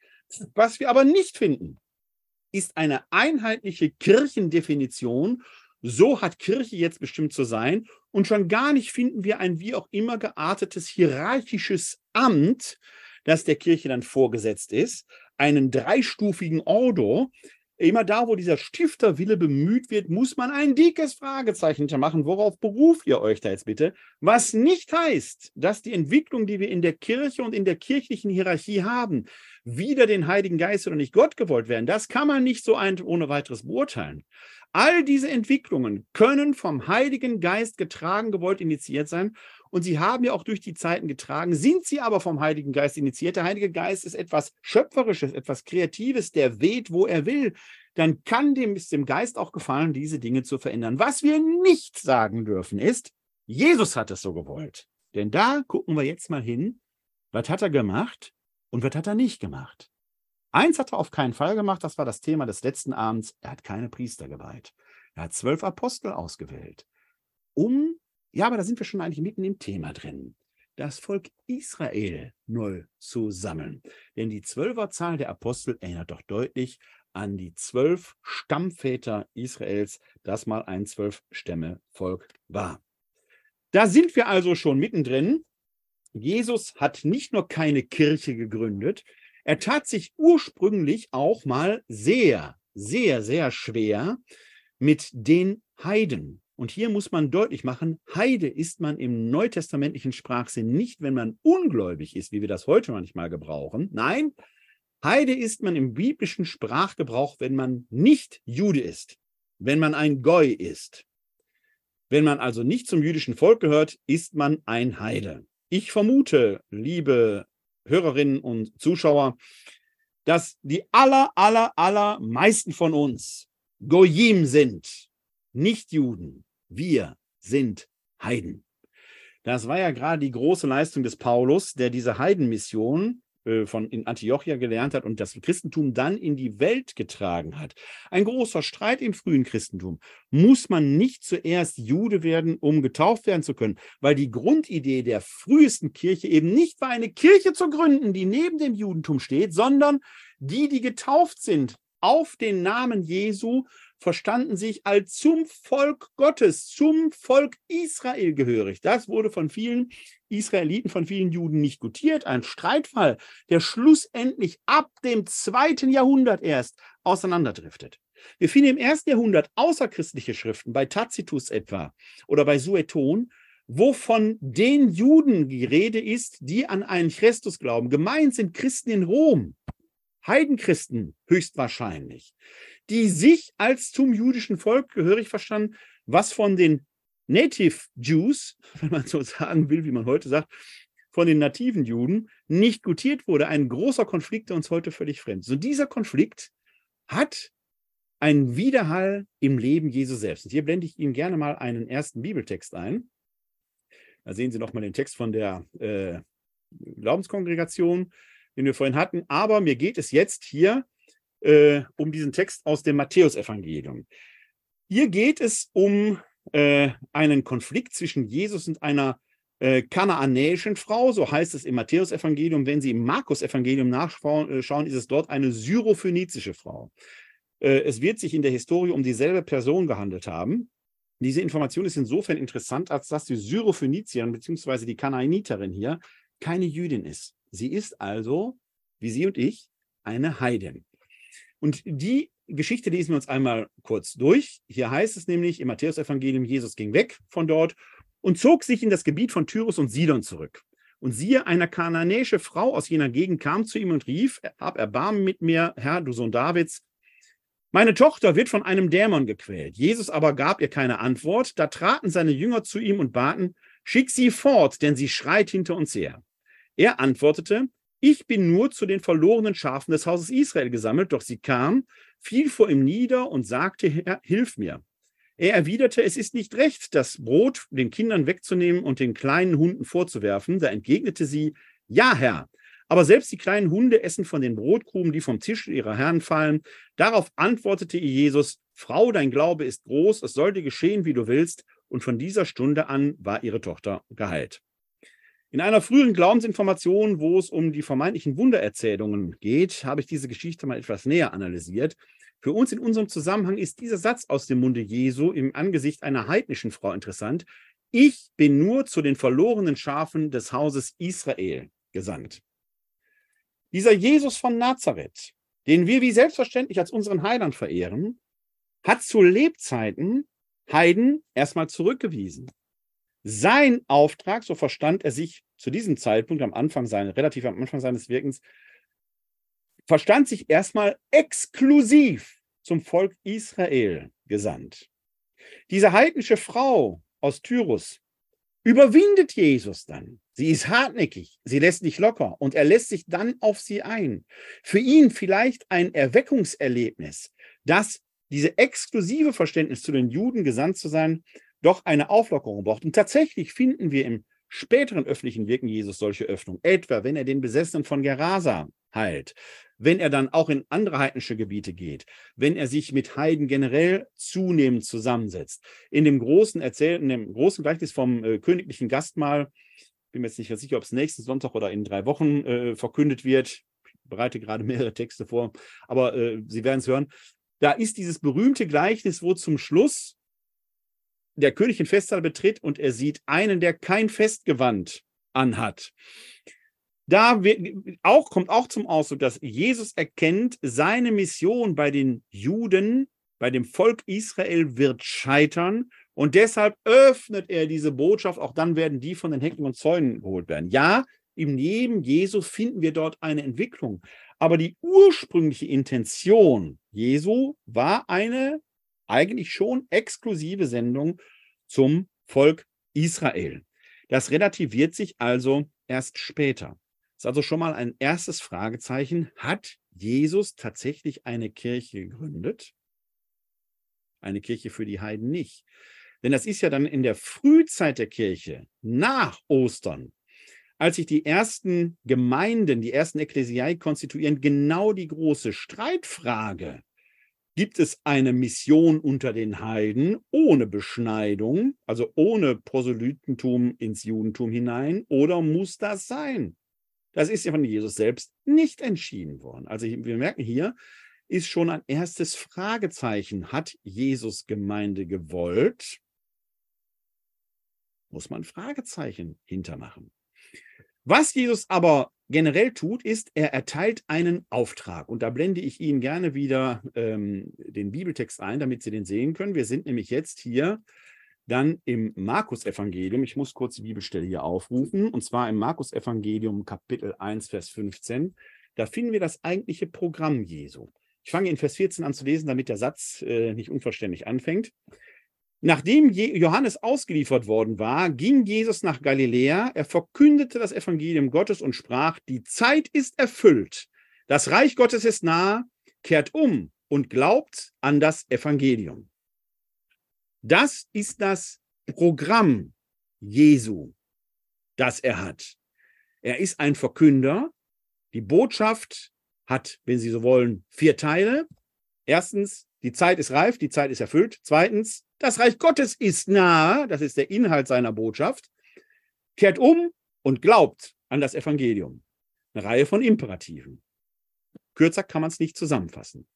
Was wir aber nicht finden, ist eine einheitliche Kirchendefinition. So hat Kirche jetzt bestimmt zu sein. Und schon gar nicht finden wir ein wie auch immer geartetes hierarchisches Amt, das der Kirche dann vorgesetzt ist, einen dreistufigen Ordo, Immer da, wo dieser Stifterwille bemüht wird, muss man ein dickes Fragezeichen machen. Worauf beruft ihr euch da jetzt bitte? Was nicht heißt, dass die Entwicklung, die wir in der Kirche und in der kirchlichen Hierarchie haben, wieder den Heiligen Geist oder nicht Gott gewollt werden. Das kann man nicht so ein, ohne weiteres beurteilen. All diese Entwicklungen können vom Heiligen Geist getragen, gewollt, initiiert sein und sie haben ja auch durch die Zeiten getragen, sind sie aber vom Heiligen Geist initiiert. Der Heilige Geist ist etwas Schöpferisches, etwas Kreatives, der weht, wo er will. Dann kann dem, ist dem Geist auch gefallen, diese Dinge zu verändern. Was wir nicht sagen dürfen ist, Jesus hat es so gewollt. Denn da gucken wir jetzt mal hin, was hat er gemacht und was hat er nicht gemacht. Eins hat er auf keinen Fall gemacht, das war das Thema des letzten Abends. Er hat keine Priester geweiht. Er hat zwölf Apostel ausgewählt, um ja, aber da sind wir schon eigentlich mitten im Thema drin. Das Volk Israel neu zu sammeln. Denn die Zwölferzahl der Apostel erinnert doch deutlich an die zwölf Stammväter Israels, das mal ein Zwölf-Stämme-Volk war. Da sind wir also schon mittendrin. Jesus hat nicht nur keine Kirche gegründet, er tat sich ursprünglich auch mal sehr, sehr, sehr schwer mit den Heiden. Und hier muss man deutlich machen, Heide ist man im neutestamentlichen Sprachsinn nicht, wenn man ungläubig ist, wie wir das heute manchmal gebrauchen. Nein, Heide ist man im biblischen Sprachgebrauch, wenn man nicht Jude ist, wenn man ein Goi ist. Wenn man also nicht zum jüdischen Volk gehört, ist man ein Heide. Ich vermute, liebe Hörerinnen und Zuschauer, dass die aller, aller, aller meisten von uns Goyim sind, nicht Juden. Wir sind Heiden. Das war ja gerade die große Leistung des Paulus, der diese Heidenmission äh, von in Antiochia gelernt hat und das Christentum dann in die Welt getragen hat. Ein großer Streit im frühen Christentum. Muss man nicht zuerst Jude werden, um getauft werden zu können? Weil die Grundidee der frühesten Kirche eben nicht war, eine Kirche zu gründen, die neben dem Judentum steht, sondern die, die getauft sind auf den Namen Jesu, verstanden sich als zum Volk Gottes, zum Volk Israel gehörig. Das wurde von vielen Israeliten, von vielen Juden nicht gutiert. Ein Streitfall, der schlussendlich ab dem zweiten Jahrhundert erst auseinanderdriftet. Wir finden im ersten Jahrhundert außerchristliche Schriften, bei Tacitus etwa oder bei Sueton, wo von den Juden die Rede ist, die an einen Christus glauben. Gemeint sind Christen in Rom, Heidenchristen höchstwahrscheinlich, die sich als zum jüdischen Volk gehörig verstanden, was von den Native Jews, wenn man so sagen will, wie man heute sagt, von den nativen Juden nicht gutiert wurde. Ein großer Konflikt, der uns heute völlig fremd ist. Und dieser Konflikt hat einen Widerhall im Leben Jesu selbst. Und hier blende ich Ihnen gerne mal einen ersten Bibeltext ein. Da sehen Sie nochmal den Text von der äh, Glaubenskongregation, den wir vorhin hatten. Aber mir geht es jetzt hier äh, um diesen Text aus dem Matthäusevangelium. Hier geht es um äh, einen Konflikt zwischen Jesus und einer äh, kanaanäischen Frau, so heißt es im Matthäusevangelium. Wenn Sie im Markus-Evangelium nachschauen, äh, ist es dort eine syrophönizische Frau. Äh, es wird sich in der Historie um dieselbe Person gehandelt haben. Diese Information ist insofern interessant, als dass die Syrophönizierin bzw. die Kanaaniterin hier keine Jüdin ist. Sie ist also, wie Sie und ich, eine Heidin. Und die Geschichte lesen wir uns einmal kurz durch. Hier heißt es nämlich im Matthäusevangelium, Jesus ging weg von dort und zog sich in das Gebiet von Tyrus und Sidon zurück. Und siehe, eine kananäische Frau aus jener Gegend kam zu ihm und rief, hab Erbarmen mit mir, Herr, du Sohn Davids. Meine Tochter wird von einem Dämon gequält. Jesus aber gab ihr keine Antwort. Da traten seine Jünger zu ihm und baten, schick sie fort, denn sie schreit hinter uns her. Er antwortete, ich bin nur zu den verlorenen Schafen des Hauses Israel gesammelt, doch sie kam, fiel vor ihm nieder und sagte, Herr, hilf mir. Er erwiderte, es ist nicht recht, das Brot den Kindern wegzunehmen und den kleinen Hunden vorzuwerfen. Da entgegnete sie, ja, Herr. Aber selbst die kleinen Hunde essen von den Brotkrumen, die vom Tisch ihrer Herren fallen. Darauf antwortete ihr Jesus, Frau, dein Glaube ist groß, es soll dir geschehen, wie du willst. Und von dieser Stunde an war ihre Tochter geheilt. In einer früheren Glaubensinformation, wo es um die vermeintlichen Wundererzählungen geht, habe ich diese Geschichte mal etwas näher analysiert. Für uns in unserem Zusammenhang ist dieser Satz aus dem Munde Jesu im Angesicht einer heidnischen Frau interessant. Ich bin nur zu den verlorenen Schafen des Hauses Israel gesandt. Dieser Jesus von Nazareth, den wir wie selbstverständlich als unseren Heiland verehren, hat zu Lebzeiten Heiden erstmal zurückgewiesen. Sein Auftrag, so verstand er sich zu diesem Zeitpunkt am Anfang seines, relativ am Anfang seines Wirkens, verstand sich erstmal exklusiv zum Volk Israel gesandt. Diese heidnische Frau aus Tyrus überwindet Jesus dann. Sie ist hartnäckig, sie lässt nicht locker und er lässt sich dann auf sie ein. Für ihn vielleicht ein Erweckungserlebnis, dass diese exklusive Verständnis zu den Juden gesandt zu sein, doch eine Auflockerung braucht. Und tatsächlich finden wir im späteren öffentlichen Wirken Jesus solche Öffnung. Etwa, wenn er den Besessenen von Gerasa heilt, wenn er dann auch in andere heidnische Gebiete geht, wenn er sich mit Heiden generell zunehmend zusammensetzt. In dem großen Erzählten, dem großen Gleichnis vom äh, königlichen Gastmahl, bin mir jetzt nicht sicher, ob es nächsten Sonntag oder in drei Wochen äh, verkündet wird. Ich bereite gerade mehrere Texte vor, aber äh, Sie werden es hören. Da ist dieses berühmte Gleichnis, wo zum Schluss der König den Festsaal betritt und er sieht einen, der kein Festgewand anhat. Da wird, auch, kommt auch zum Ausdruck, dass Jesus erkennt, seine Mission bei den Juden, bei dem Volk Israel wird scheitern und deshalb öffnet er diese Botschaft. Auch dann werden die von den Hecken und Zäunen geholt werden. Ja, im Leben Jesu finden wir dort eine Entwicklung. Aber die ursprüngliche Intention Jesu war eine eigentlich schon exklusive Sendung zum Volk Israel. Das relativiert sich also erst später. Das ist also schon mal ein erstes Fragezeichen. Hat Jesus tatsächlich eine Kirche gegründet? Eine Kirche für die Heiden nicht. Denn das ist ja dann in der Frühzeit der Kirche, nach Ostern, als sich die ersten Gemeinden, die ersten Ekklesiai konstituieren, genau die große Streitfrage. Gibt es eine Mission unter den Heiden ohne Beschneidung, also ohne Proselytentum ins Judentum hinein, oder muss das sein? Das ist ja von Jesus selbst nicht entschieden worden. Also wir merken hier, ist schon ein erstes Fragezeichen. Hat Jesus Gemeinde gewollt? Muss man Fragezeichen hintermachen. Was Jesus aber generell tut, ist, er erteilt einen Auftrag. Und da blende ich Ihnen gerne wieder ähm, den Bibeltext ein, damit Sie den sehen können. Wir sind nämlich jetzt hier dann im Markus-Evangelium. Ich muss kurz die Bibelstelle hier aufrufen. Und zwar im Markus-Evangelium, Kapitel 1, Vers 15. Da finden wir das eigentliche Programm Jesu. Ich fange in Vers 14 an zu lesen, damit der Satz äh, nicht unverständlich anfängt. Nachdem Johannes ausgeliefert worden war, ging Jesus nach Galiläa. Er verkündete das Evangelium Gottes und sprach: Die Zeit ist erfüllt. Das Reich Gottes ist nahe. Kehrt um und glaubt an das Evangelium. Das ist das Programm Jesu, das er hat. Er ist ein Verkünder. Die Botschaft hat, wenn Sie so wollen, vier Teile. Erstens, die Zeit ist reif, die Zeit ist erfüllt. Zweitens, das Reich Gottes ist nahe, das ist der Inhalt seiner Botschaft. Kehrt um und glaubt an das Evangelium. Eine Reihe von Imperativen. Kürzer kann man es nicht zusammenfassen.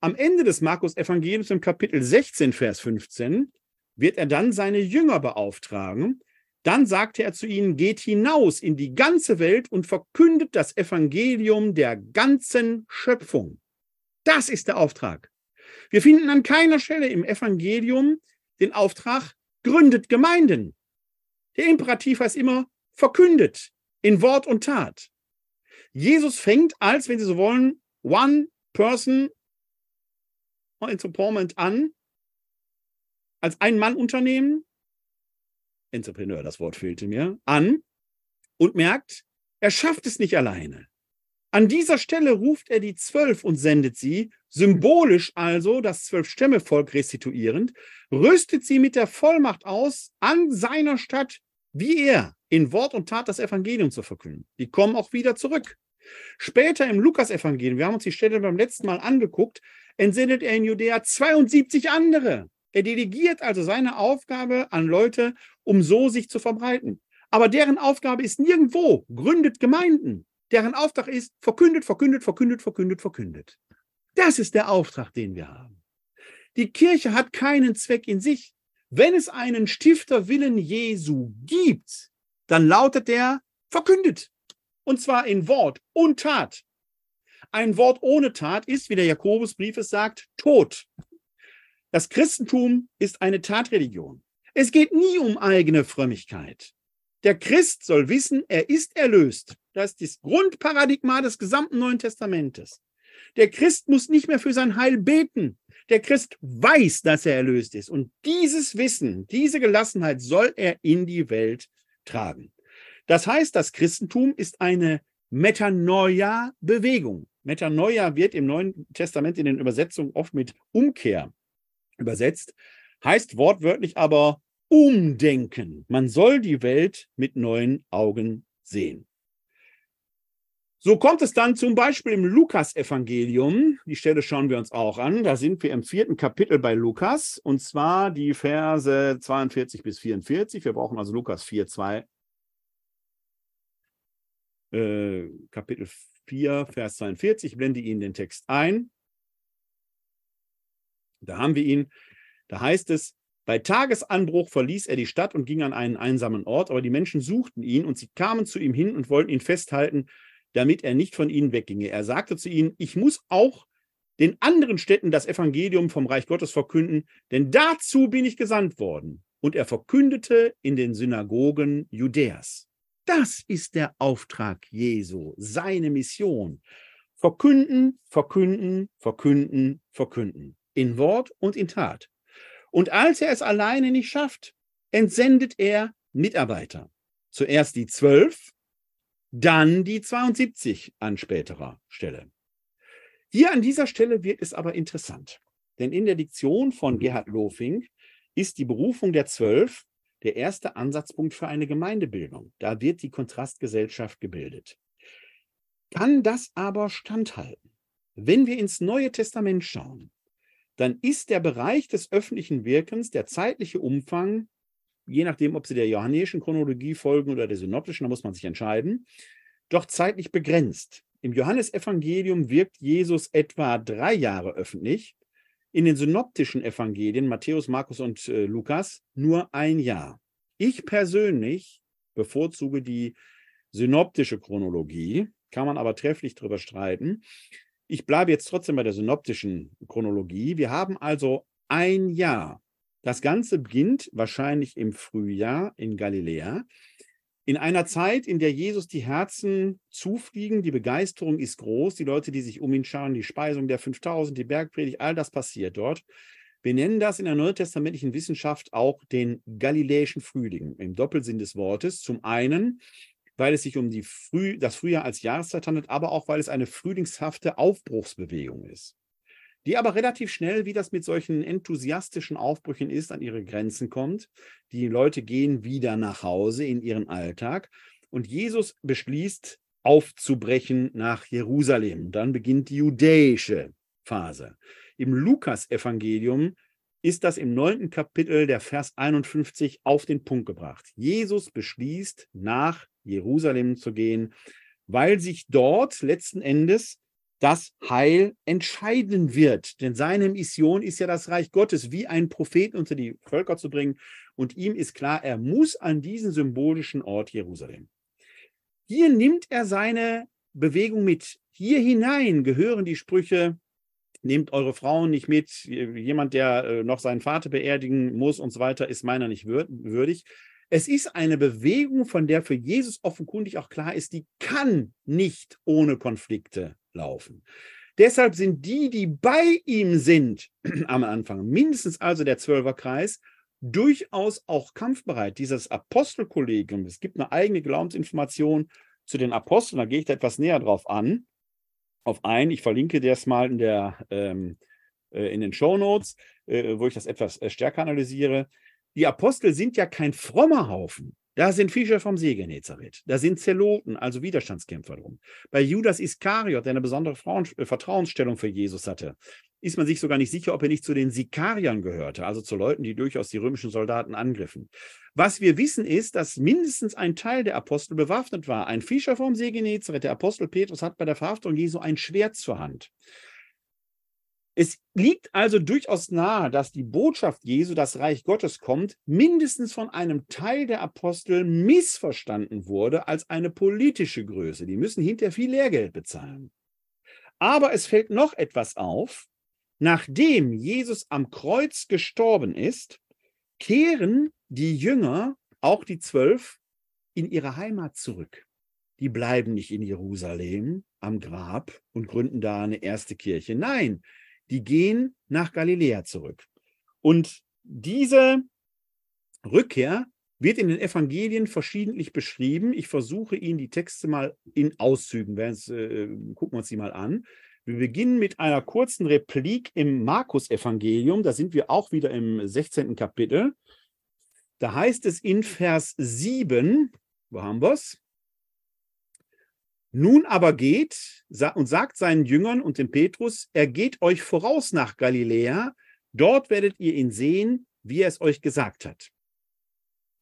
Am Ende des Markus-Evangeliums im Kapitel 16, Vers 15 wird er dann seine Jünger beauftragen. Dann sagte er zu ihnen, geht hinaus in die ganze Welt und verkündet das Evangelium der ganzen Schöpfung. Das ist der Auftrag. Wir finden an keiner Stelle im Evangelium den Auftrag, gründet Gemeinden. Der Imperativ heißt immer, verkündet in Wort und Tat. Jesus fängt als, wenn Sie so wollen, One Person Entrepreneur an, als Ein-Mann-Unternehmen, Entrepreneur, das Wort fehlte mir, an und merkt, er schafft es nicht alleine. An dieser Stelle ruft er die Zwölf und sendet sie, symbolisch also das Zwölf-Stämme-Volk restituierend, rüstet sie mit der Vollmacht aus, an seiner Stadt, wie er, in Wort und Tat das Evangelium zu verkünden. Die kommen auch wieder zurück. Später im Lukas-Evangelium, wir haben uns die Stelle beim letzten Mal angeguckt, entsendet er in Judäa 72 andere. Er delegiert also seine Aufgabe an Leute, um so sich zu verbreiten. Aber deren Aufgabe ist nirgendwo, gründet Gemeinden deren Auftrag ist, verkündet, verkündet, verkündet, verkündet, verkündet. Das ist der Auftrag, den wir haben. Die Kirche hat keinen Zweck in sich. Wenn es einen Stifterwillen Jesu gibt, dann lautet der verkündet. Und zwar in Wort und Tat. Ein Wort ohne Tat ist, wie der Jakobusbrief es sagt, tot. Das Christentum ist eine Tatreligion. Es geht nie um eigene Frömmigkeit. Der Christ soll wissen, er ist erlöst. Das ist das Grundparadigma des gesamten Neuen Testamentes. Der Christ muss nicht mehr für sein Heil beten. Der Christ weiß, dass er erlöst ist. Und dieses Wissen, diese Gelassenheit soll er in die Welt tragen. Das heißt, das Christentum ist eine Metanoia-Bewegung. Metanoia wird im Neuen Testament in den Übersetzungen oft mit Umkehr übersetzt, heißt wortwörtlich aber umdenken. Man soll die Welt mit neuen Augen sehen. So kommt es dann zum Beispiel im Lukas-Evangelium. Die Stelle schauen wir uns auch an. Da sind wir im vierten Kapitel bei Lukas und zwar die Verse 42 bis 44. Wir brauchen also Lukas 4, 2. Äh, Kapitel 4, Vers 42. Ich blende Ihnen den Text ein. Da haben wir ihn. Da heißt es, bei Tagesanbruch verließ er die Stadt und ging an einen einsamen Ort, aber die Menschen suchten ihn und sie kamen zu ihm hin und wollten ihn festhalten, damit er nicht von ihnen wegginge. Er sagte zu ihnen, ich muss auch den anderen Städten das Evangelium vom Reich Gottes verkünden, denn dazu bin ich gesandt worden. Und er verkündete in den Synagogen Judäas. Das ist der Auftrag Jesu, seine Mission. Verkünden, verkünden, verkünden, verkünden. In Wort und in Tat. Und als er es alleine nicht schafft, entsendet er Mitarbeiter. Zuerst die zwölf, dann die 72 an späterer Stelle. Hier an dieser Stelle wird es aber interessant, denn in der Diktion von Gerhard Lofing ist die Berufung der Zwölf der erste Ansatzpunkt für eine Gemeindebildung. Da wird die Kontrastgesellschaft gebildet. Kann das aber standhalten? Wenn wir ins Neue Testament schauen, dann ist der Bereich des öffentlichen Wirkens, der zeitliche Umfang, je nachdem, ob Sie der johannäischen Chronologie folgen oder der synoptischen, da muss man sich entscheiden, doch zeitlich begrenzt. Im Johannesevangelium wirkt Jesus etwa drei Jahre öffentlich, in den synoptischen Evangelien, Matthäus, Markus und äh, Lukas, nur ein Jahr. Ich persönlich bevorzuge die synoptische Chronologie, kann man aber trefflich darüber streiten. Ich bleibe jetzt trotzdem bei der synoptischen Chronologie. Wir haben also ein Jahr. Das Ganze beginnt wahrscheinlich im Frühjahr in Galiläa. In einer Zeit, in der Jesus die Herzen zufliegen, die Begeisterung ist groß, die Leute, die sich um ihn schauen, die Speisung der 5000, die Bergpredigt, all das passiert dort. Wir nennen das in der neutestamentlichen Wissenschaft auch den galiläischen Frühling im Doppelsinn des Wortes. Zum einen, weil es sich um die Früh, das Frühjahr als Jahreszeit handelt, aber auch, weil es eine frühlingshafte Aufbruchsbewegung ist, die aber relativ schnell, wie das mit solchen enthusiastischen Aufbrüchen ist, an ihre Grenzen kommt. Die Leute gehen wieder nach Hause in ihren Alltag und Jesus beschließt, aufzubrechen nach Jerusalem. Dann beginnt die judäische Phase. Im Lukas-Evangelium ist das im neunten Kapitel der Vers 51 auf den Punkt gebracht. Jesus beschließt, nach Jerusalem zu gehen, weil sich dort letzten Endes das Heil entscheiden wird. Denn seine Mission ist ja das Reich Gottes, wie ein Prophet unter die Völker zu bringen. Und ihm ist klar, er muss an diesen symbolischen Ort Jerusalem. Hier nimmt er seine Bewegung mit. Hier hinein gehören die Sprüche, nehmt eure Frauen nicht mit, jemand, der äh, noch seinen Vater beerdigen muss und so weiter, ist meiner nicht würdig. Es ist eine Bewegung, von der für Jesus offenkundig auch klar ist, die kann nicht ohne Konflikte laufen. Deshalb sind die, die bei ihm sind am Anfang, mindestens also der Zwölferkreis, durchaus auch kampfbereit. Dieses Apostelkollegium, es gibt eine eigene Glaubensinformation zu den Aposteln, da gehe ich da etwas näher drauf an auf ein. Ich verlinke das mal in, der, ähm, äh, in den Show Notes, äh, wo ich das etwas äh, stärker analysiere. Die Apostel sind ja kein frommer Haufen. Da sind Fischer vom See Genezareth. Da sind Zeloten, also Widerstandskämpfer drum. Bei Judas Iskariot, der eine besondere äh, Vertrauensstellung für Jesus hatte, ist man sich sogar nicht sicher, ob er nicht zu den Sikariern gehörte, also zu Leuten, die durchaus die römischen Soldaten angriffen. Was wir wissen ist, dass mindestens ein Teil der Apostel bewaffnet war. Ein Fischer vom See Genezareth, der Apostel Petrus, hat bei der Verhaftung Jesu ein Schwert zur Hand. Es liegt also durchaus nahe, dass die Botschaft Jesu, das Reich Gottes kommt, mindestens von einem Teil der Apostel missverstanden wurde als eine politische Größe. Die müssen hinterher viel Lehrgeld bezahlen. Aber es fällt noch etwas auf. Nachdem Jesus am Kreuz gestorben ist, kehren die Jünger, auch die zwölf, in ihre Heimat zurück. Die bleiben nicht in Jerusalem am Grab und gründen da eine erste Kirche. Nein, die gehen nach Galiläa zurück. Und diese Rückkehr wird in den Evangelien verschiedentlich beschrieben. Ich versuche Ihnen die Texte mal in Auszügen, äh, gucken wir uns die mal an. Wir beginnen mit einer kurzen Replik im Markus-Evangelium. Da sind wir auch wieder im 16. Kapitel. Da heißt es in Vers 7, wo haben wir es? Nun aber geht und sagt seinen Jüngern und dem Petrus, er geht euch voraus nach Galiläa, dort werdet ihr ihn sehen, wie er es euch gesagt hat.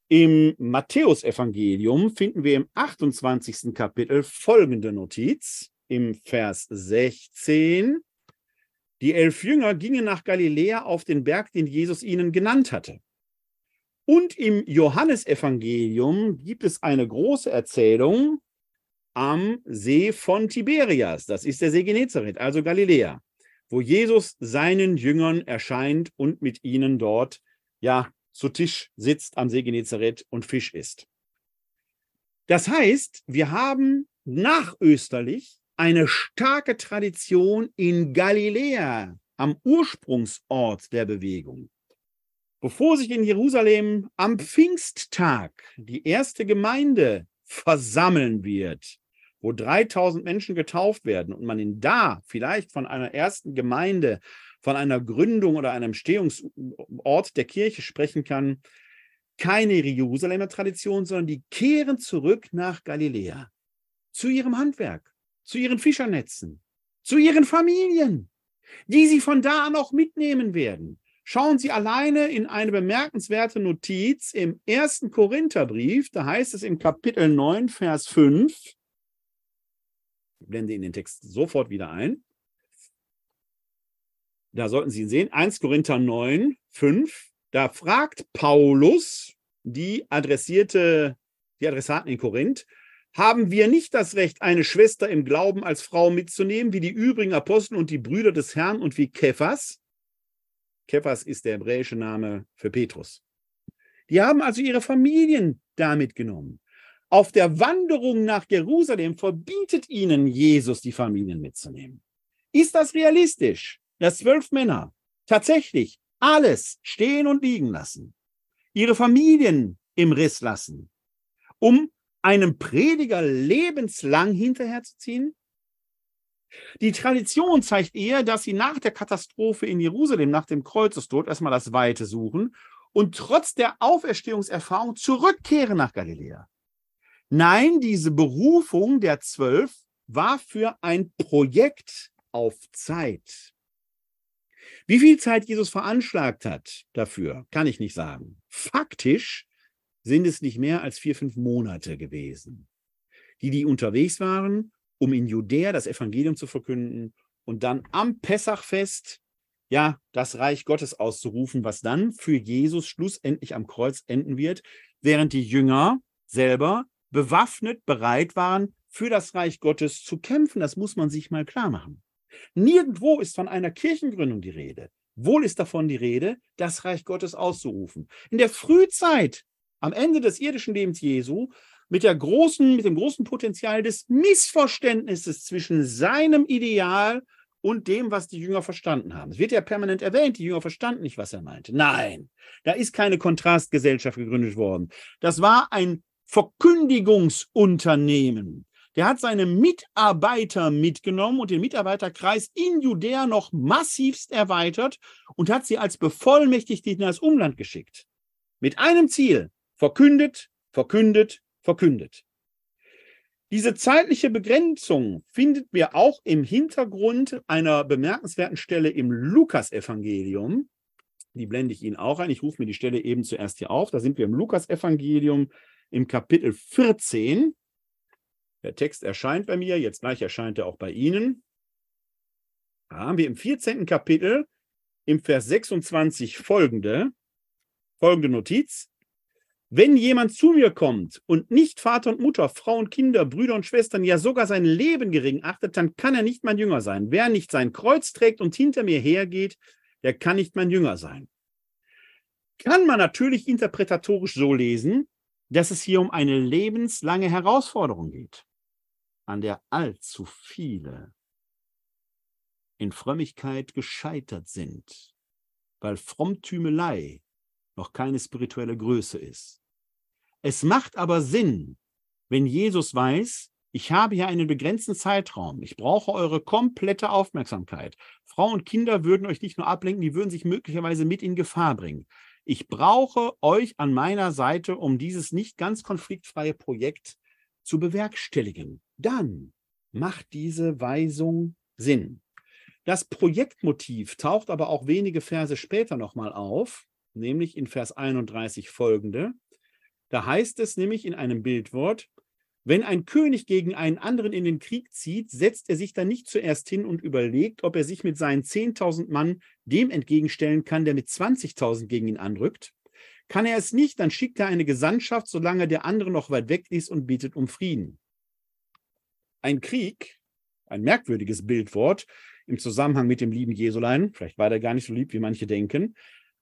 Im Matthäusevangelium finden wir im 28. Kapitel folgende Notiz im Vers 16. Die elf Jünger gingen nach Galiläa auf den Berg, den Jesus ihnen genannt hatte. Und im Johannesevangelium gibt es eine große Erzählung am See von Tiberias. Das ist der See Genezareth, also Galiläa, wo Jesus seinen Jüngern erscheint und mit ihnen dort ja zu Tisch sitzt am See Genezareth und Fisch isst. Das heißt, wir haben nachösterlich eine starke Tradition in Galiläa, am Ursprungsort der Bewegung. Bevor sich in Jerusalem am Pfingsttag die erste Gemeinde versammeln wird, wo 3000 Menschen getauft werden und man in da vielleicht von einer ersten Gemeinde, von einer Gründung oder einem Stehungsort der Kirche sprechen kann, keine Jerusalemer Tradition, sondern die kehren zurück nach Galiläa, zu ihrem Handwerk, zu ihren Fischernetzen, zu ihren Familien, die sie von da an auch mitnehmen werden. Schauen Sie alleine in eine bemerkenswerte Notiz im ersten Korintherbrief, da heißt es im Kapitel 9, Vers 5, blende Ihnen den Text sofort wieder ein. Da sollten Sie ihn sehen, 1 Korinther 9, 5. Da fragt Paulus die adressierte, die Adressaten in Korinth, haben wir nicht das Recht, eine Schwester im Glauben als Frau mitzunehmen, wie die übrigen Apostel und die Brüder des Herrn und wie Kephas? Kephas ist der hebräische Name für Petrus. Die haben also ihre Familien damit genommen. Auf der Wanderung nach Jerusalem verbietet ihnen Jesus, die Familien mitzunehmen. Ist das realistisch, dass zwölf Männer tatsächlich alles stehen und liegen lassen, ihre Familien im Riss lassen, um einem Prediger lebenslang hinterherzuziehen? Die Tradition zeigt eher, dass sie nach der Katastrophe in Jerusalem, nach dem Kreuzestod, erstmal das Weite suchen und trotz der Auferstehungserfahrung zurückkehren nach Galiläa. Nein, diese Berufung der Zwölf war für ein Projekt auf Zeit. Wie viel Zeit Jesus veranschlagt hat dafür, kann ich nicht sagen. Faktisch sind es nicht mehr als vier, fünf Monate gewesen. Die, die unterwegs waren, um in Judäa das Evangelium zu verkünden und dann am Pessachfest ja das Reich Gottes auszurufen, was dann für Jesus schlussendlich am Kreuz enden wird, während die Jünger selber bewaffnet bereit waren, für das Reich Gottes zu kämpfen. Das muss man sich mal klar machen. Nirgendwo ist von einer Kirchengründung die Rede. Wohl ist davon die Rede, das Reich Gottes auszurufen. In der Frühzeit, am Ende des irdischen Lebens Jesu, mit, der großen, mit dem großen Potenzial des Missverständnisses zwischen seinem Ideal und dem, was die Jünger verstanden haben. Es wird ja permanent erwähnt, die Jünger verstanden nicht, was er meinte. Nein, da ist keine Kontrastgesellschaft gegründet worden. Das war ein Verkündigungsunternehmen. Der hat seine Mitarbeiter mitgenommen und den Mitarbeiterkreis in Judäa noch massivst erweitert und hat sie als Bevollmächtigte in das Umland geschickt. Mit einem Ziel, verkündet, verkündet, verkündet. Diese zeitliche Begrenzung findet wir auch im Hintergrund einer bemerkenswerten Stelle im Lukasevangelium. Die blende ich Ihnen auch ein. Ich rufe mir die Stelle eben zuerst hier auf. Da sind wir im Lukasevangelium im Kapitel 14. Der Text erscheint bei mir, jetzt gleich erscheint er auch bei Ihnen. Da haben wir im 14. Kapitel im Vers 26 folgende, folgende Notiz. Wenn jemand zu mir kommt und nicht Vater und Mutter, Frau und Kinder, Brüder und Schwestern, ja sogar sein Leben gering achtet, dann kann er nicht mein Jünger sein. Wer nicht sein Kreuz trägt und hinter mir hergeht, der kann nicht mein Jünger sein. Kann man natürlich interpretatorisch so lesen, dass es hier um eine lebenslange Herausforderung geht an der allzu viele in Frömmigkeit gescheitert sind, weil Frommtümelei noch keine spirituelle Größe ist. Es macht aber Sinn, wenn Jesus weiß, ich habe hier einen begrenzten Zeitraum. Ich brauche eure komplette Aufmerksamkeit. Frauen und Kinder würden euch nicht nur ablenken, die würden sich möglicherweise mit in Gefahr bringen. Ich brauche euch an meiner Seite, um dieses nicht ganz konfliktfreie Projekt zu bewerkstelligen dann macht diese Weisung Sinn. Das Projektmotiv taucht aber auch wenige Verse später nochmal auf, nämlich in Vers 31 folgende. Da heißt es nämlich in einem Bildwort, wenn ein König gegen einen anderen in den Krieg zieht, setzt er sich dann nicht zuerst hin und überlegt, ob er sich mit seinen 10.000 Mann dem entgegenstellen kann, der mit 20.000 gegen ihn anrückt. Kann er es nicht, dann schickt er eine Gesandtschaft, solange der andere noch weit weg ist und bittet um Frieden ein Krieg, ein merkwürdiges Bildwort im Zusammenhang mit dem lieben Jesulein, vielleicht war der gar nicht so lieb, wie manche denken,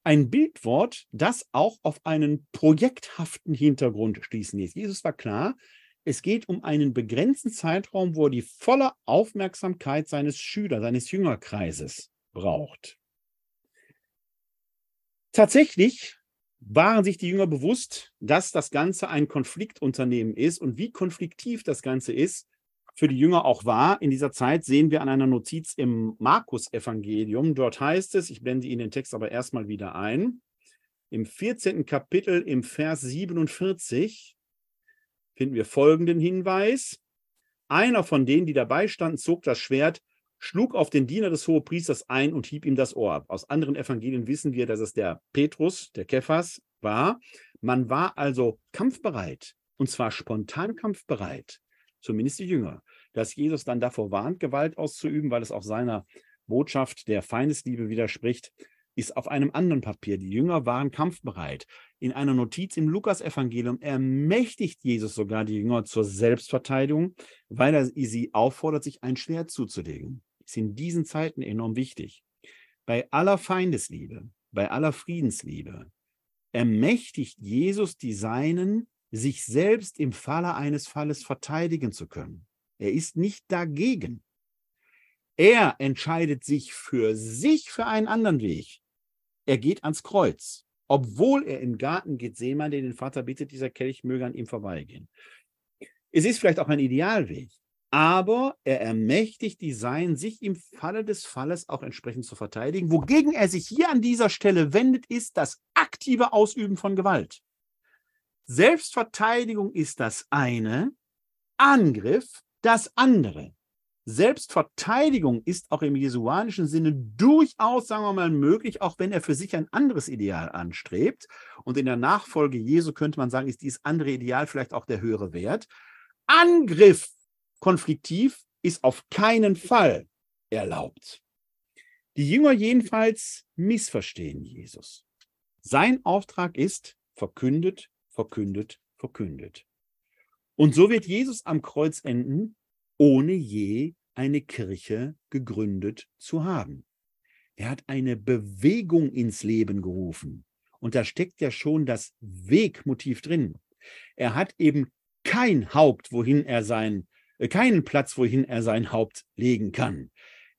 ein Bildwort, das auch auf einen projekthaften Hintergrund schließen lässt. Jesus war klar, es geht um einen begrenzten Zeitraum, wo er die volle Aufmerksamkeit seines Schülers, seines Jüngerkreises braucht. Tatsächlich waren sich die Jünger bewusst, dass das Ganze ein Konfliktunternehmen ist und wie konfliktiv das Ganze ist, für die Jünger auch war. In dieser Zeit sehen wir an einer Notiz im Markus-Evangelium. Dort heißt es, ich blende Ihnen den Text aber erstmal wieder ein, im 14. Kapitel im Vers 47 finden wir folgenden Hinweis. Einer von denen, die dabei standen, zog das Schwert, schlug auf den Diener des Hohepriesters ein und hieb ihm das Ohr ab. Aus anderen Evangelien wissen wir, dass es der Petrus, der Kephas, war. Man war also kampfbereit und zwar spontan kampfbereit, zumindest die Jünger. Dass Jesus dann davor warnt, Gewalt auszuüben, weil es auch seiner Botschaft der Feindesliebe widerspricht, ist auf einem anderen Papier. Die Jünger waren kampfbereit. In einer Notiz im Lukas-Evangelium ermächtigt Jesus sogar die Jünger zur Selbstverteidigung, weil er sie auffordert, sich ein Schwert zuzulegen. Ist in diesen Zeiten enorm wichtig. Bei aller Feindesliebe, bei aller Friedensliebe ermächtigt Jesus die Seinen, sich selbst im Falle eines Falles verteidigen zu können. Er ist nicht dagegen. Er entscheidet sich für sich für einen anderen Weg. Er geht ans Kreuz, obwohl er im Garten Gethsemane den Vater bittet, dieser Kelch möge an ihm vorbeigehen. Es ist vielleicht auch ein Idealweg, aber er ermächtigt die Seinen, sich im Falle des Falles auch entsprechend zu verteidigen. Wogegen er sich hier an dieser Stelle wendet, ist das aktive Ausüben von Gewalt. Selbstverteidigung ist das eine, Angriff das andere. Selbstverteidigung ist auch im jesuanischen Sinne durchaus, sagen wir mal, möglich, auch wenn er für sich ein anderes Ideal anstrebt. Und in der Nachfolge Jesu könnte man sagen, ist dieses andere Ideal vielleicht auch der höhere Wert. Angriff konfliktiv ist auf keinen Fall erlaubt. Die Jünger jedenfalls missverstehen Jesus. Sein Auftrag ist verkündet, verkündet, verkündet. Und so wird Jesus am Kreuz enden, ohne je eine Kirche gegründet zu haben. Er hat eine Bewegung ins Leben gerufen. Und da steckt ja schon das Wegmotiv drin. Er hat eben kein Haupt, wohin er sein, äh, keinen Platz, wohin er sein Haupt legen kann.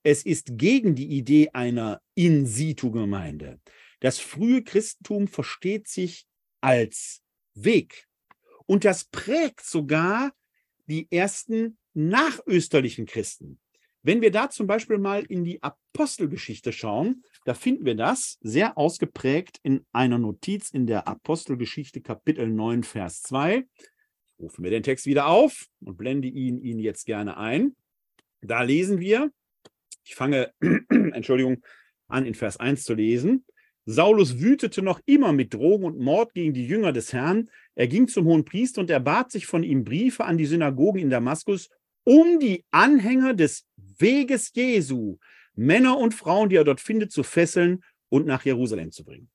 Es ist gegen die Idee einer In-situ-Gemeinde. Das frühe Christentum versteht sich als Weg. Und das prägt sogar die ersten nachösterlichen Christen. Wenn wir da zum Beispiel mal in die Apostelgeschichte schauen, da finden wir das sehr ausgeprägt in einer Notiz in der Apostelgeschichte Kapitel 9, Vers 2. Rufen wir den Text wieder auf und blende ihn Ihnen jetzt gerne ein. Da lesen wir, ich fange, Entschuldigung, an in Vers 1 zu lesen. Saulus wütete noch immer mit Drogen und Mord gegen die Jünger des Herrn. Er ging zum hohen Priester und erbat sich von ihm Briefe an die Synagogen in Damaskus, um die Anhänger des Weges Jesu, Männer und Frauen, die er dort findet, zu fesseln und nach Jerusalem zu bringen.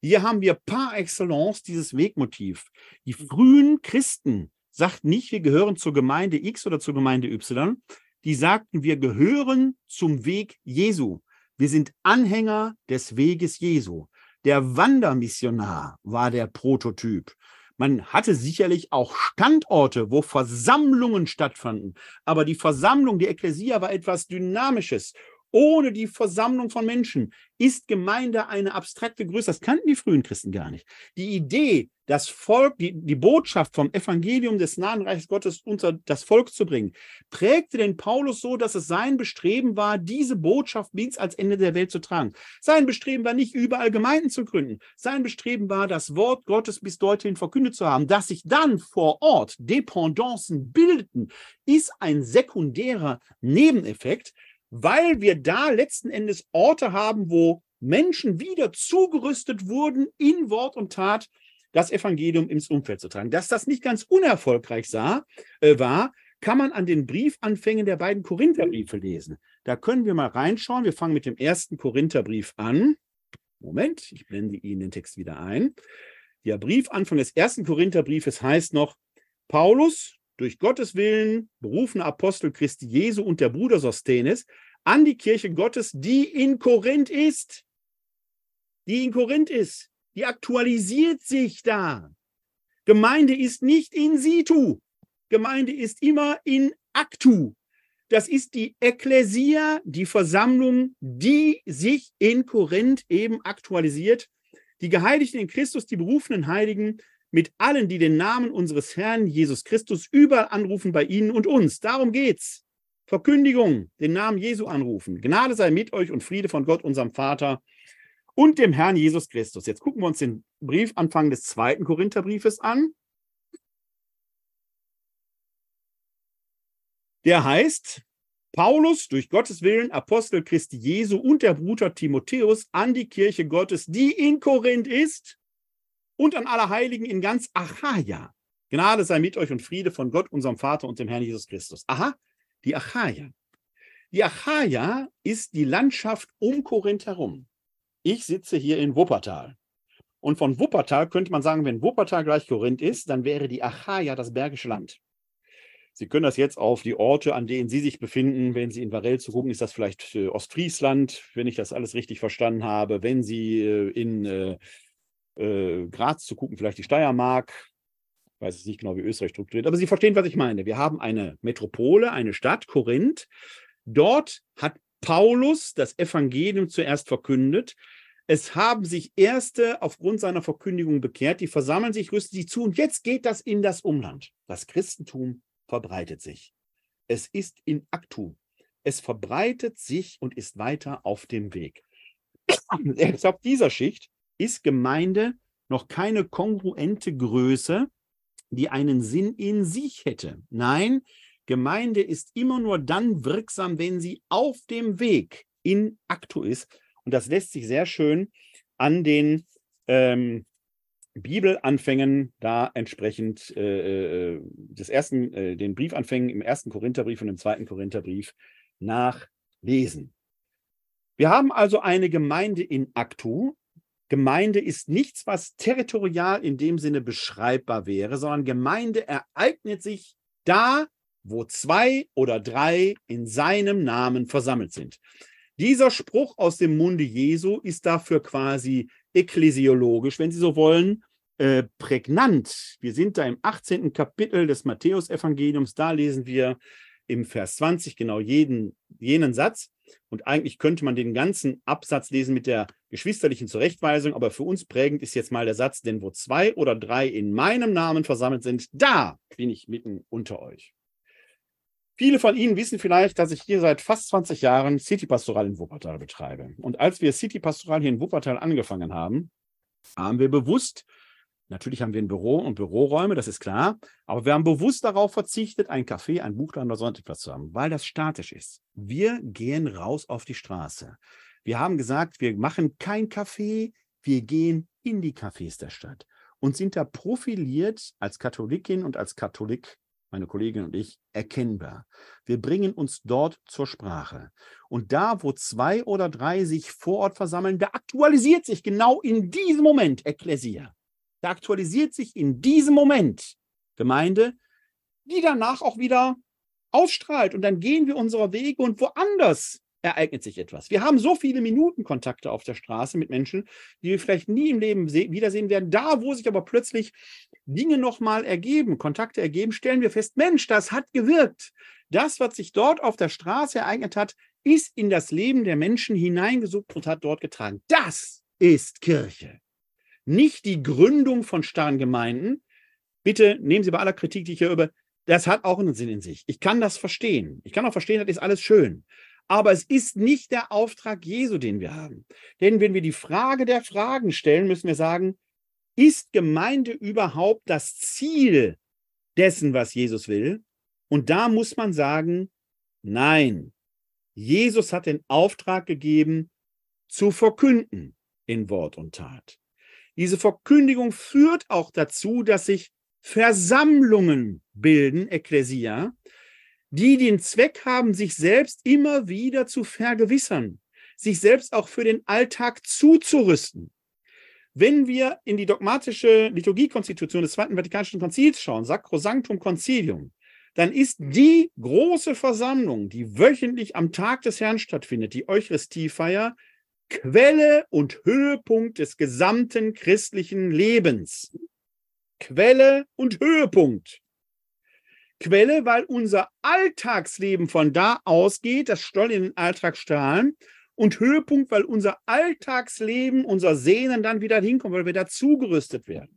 Hier haben wir par excellence dieses Wegmotiv. Die frühen Christen sagten nicht, wir gehören zur Gemeinde X oder zur Gemeinde Y. Die sagten, wir gehören zum Weg Jesu. Wir sind Anhänger des Weges Jesu. Der Wandermissionar war der Prototyp. Man hatte sicherlich auch Standorte, wo Versammlungen stattfanden. Aber die Versammlung, die Ekklesia war etwas Dynamisches. Ohne die Versammlung von Menschen ist Gemeinde eine abstrakte Größe. Das kannten die frühen Christen gar nicht. Die Idee, das Volk, die, die Botschaft vom Evangelium des nahen Reiches Gottes unter das Volk zu bringen, prägte den Paulus so, dass es sein Bestreben war, diese Botschaft bis als Ende der Welt zu tragen. Sein Bestreben war nicht überall Gemeinden zu gründen. Sein Bestreben war, das Wort Gottes bis dorthin verkündet zu haben. Dass sich dann vor Ort Dependancen bildeten, ist ein sekundärer Nebeneffekt, weil wir da letzten Endes Orte haben, wo Menschen wieder zugerüstet wurden, in Wort und Tat das Evangelium ins Umfeld zu tragen. Dass das nicht ganz unerfolgreich sah, äh, war, kann man an den Briefanfängen der beiden Korintherbriefe lesen. Da können wir mal reinschauen. Wir fangen mit dem ersten Korintherbrief an. Moment, ich blende Ihnen den Text wieder ein. Der Briefanfang des ersten Korintherbriefes heißt noch, Paulus, durch Gottes Willen berufene Apostel Christi Jesu und der Bruder Sosthenes an die Kirche Gottes, die in Korinth ist. Die in Korinth ist. Die aktualisiert sich da. Gemeinde ist nicht in situ. Gemeinde ist immer in actu. Das ist die Ekklesia, die Versammlung, die sich in Korinth eben aktualisiert. Die Geheiligten in Christus, die berufenen Heiligen, mit allen, die den Namen unseres Herrn Jesus Christus überall anrufen bei ihnen und uns. Darum geht's. Verkündigung, den Namen Jesu anrufen. Gnade sei mit euch und Friede von Gott, unserem Vater und dem Herrn Jesus Christus. Jetzt gucken wir uns den Briefanfang des zweiten Korintherbriefes an. Der heißt, Paulus, durch Gottes Willen, Apostel Christi Jesu und der Bruder Timotheus an die Kirche Gottes, die in Korinth ist und an alle Heiligen in ganz Achaia. Gnade sei mit euch und Friede von Gott, unserem Vater und dem Herrn Jesus Christus. Aha, die Achaia. Die Achaia ist die Landschaft um Korinth herum. Ich sitze hier in Wuppertal. Und von Wuppertal könnte man sagen, wenn Wuppertal gleich Korinth ist, dann wäre die Achaia das Bergische Land. Sie können das jetzt auf die Orte, an denen Sie sich befinden. Wenn Sie in Varel zu gucken, ist das vielleicht äh, Ostfriesland, wenn ich das alles richtig verstanden habe. Wenn Sie äh, in äh, Graz zu gucken, vielleicht die Steiermark. Ich weiß es nicht genau, wie Österreich strukturiert, aber Sie verstehen, was ich meine. Wir haben eine Metropole, eine Stadt, Korinth. Dort hat Paulus das Evangelium zuerst verkündet. Es haben sich Erste aufgrund seiner Verkündigung bekehrt, die versammeln sich, rüsten sich zu und jetzt geht das in das Umland. Das Christentum verbreitet sich. Es ist in actu. Es verbreitet sich und ist weiter auf dem Weg. Selbst auf dieser Schicht ist Gemeinde noch keine kongruente Größe, die einen Sinn in sich hätte. Nein, Gemeinde ist immer nur dann wirksam, wenn sie auf dem Weg in actu ist. Und das lässt sich sehr schön an den ähm, Bibelanfängen da entsprechend äh, äh, des ersten, äh, den Briefanfängen im ersten Korintherbrief und im zweiten Korintherbrief nachlesen. Wir haben also eine Gemeinde in Aktu. Gemeinde ist nichts, was territorial in dem Sinne beschreibbar wäre, sondern Gemeinde ereignet sich da, wo zwei oder drei in seinem Namen versammelt sind. Dieser Spruch aus dem Munde Jesu ist dafür quasi ekklesiologisch, wenn Sie so wollen, äh, prägnant. Wir sind da im 18. Kapitel des Matthäusevangeliums. Da lesen wir im Vers 20 genau jeden, jenen Satz. Und eigentlich könnte man den ganzen Absatz lesen mit der geschwisterlichen Zurechtweisung, aber für uns prägend ist jetzt mal der Satz, denn wo zwei oder drei in meinem Namen versammelt sind, da bin ich mitten unter euch. Viele von Ihnen wissen vielleicht, dass ich hier seit fast 20 Jahren City Pastoral in Wuppertal betreibe. Und als wir City Pastoral hier in Wuppertal angefangen haben, haben wir bewusst Natürlich haben wir ein Büro und Büroräume, das ist klar. Aber wir haben bewusst darauf verzichtet, ein Café, ein Buchladen oder Sonntagplatz zu haben, weil das statisch ist. Wir gehen raus auf die Straße. Wir haben gesagt, wir machen kein Café, wir gehen in die Cafés der Stadt und sind da profiliert als Katholikin und als Katholik, meine Kollegin und ich, erkennbar. Wir bringen uns dort zur Sprache. Und da, wo zwei oder drei sich vor Ort versammeln, da aktualisiert sich genau in diesem Moment Ekklesia. Da aktualisiert sich in diesem Moment Gemeinde, die danach auch wieder ausstrahlt. Und dann gehen wir unserer Wege und woanders ereignet sich etwas. Wir haben so viele Minutenkontakte auf der Straße mit Menschen, die wir vielleicht nie im Leben wiedersehen werden. Da, wo sich aber plötzlich Dinge nochmal ergeben, Kontakte ergeben, stellen wir fest, Mensch, das hat gewirkt. Das, was sich dort auf der Straße ereignet hat, ist in das Leben der Menschen hineingesucht und hat dort getragen. Das ist Kirche nicht die Gründung von starren Gemeinden. Bitte nehmen Sie bei aller Kritik, die ich hier über, das hat auch einen Sinn in sich. Ich kann das verstehen. Ich kann auch verstehen, das ist alles schön. Aber es ist nicht der Auftrag Jesu, den wir haben. Denn wenn wir die Frage der Fragen stellen, müssen wir sagen, ist Gemeinde überhaupt das Ziel dessen, was Jesus will? Und da muss man sagen, nein. Jesus hat den Auftrag gegeben, zu verkünden in Wort und Tat. Diese Verkündigung führt auch dazu, dass sich Versammlungen bilden, Ekklesia, die den Zweck haben, sich selbst immer wieder zu vergewissern, sich selbst auch für den Alltag zuzurüsten. Wenn wir in die dogmatische Liturgiekonstitution des Zweiten Vatikanischen Konzils schauen, Sacrosanctum Concilium, dann ist die große Versammlung, die wöchentlich am Tag des Herrn stattfindet, die Eucharistiefeier, Quelle und Höhepunkt des gesamten christlichen Lebens. Quelle und Höhepunkt. Quelle, weil unser Alltagsleben von da ausgeht, das soll in den Alltag strahlen. Und Höhepunkt, weil unser Alltagsleben, unser Sehnen dann wieder hinkommt, weil wir dazu gerüstet werden.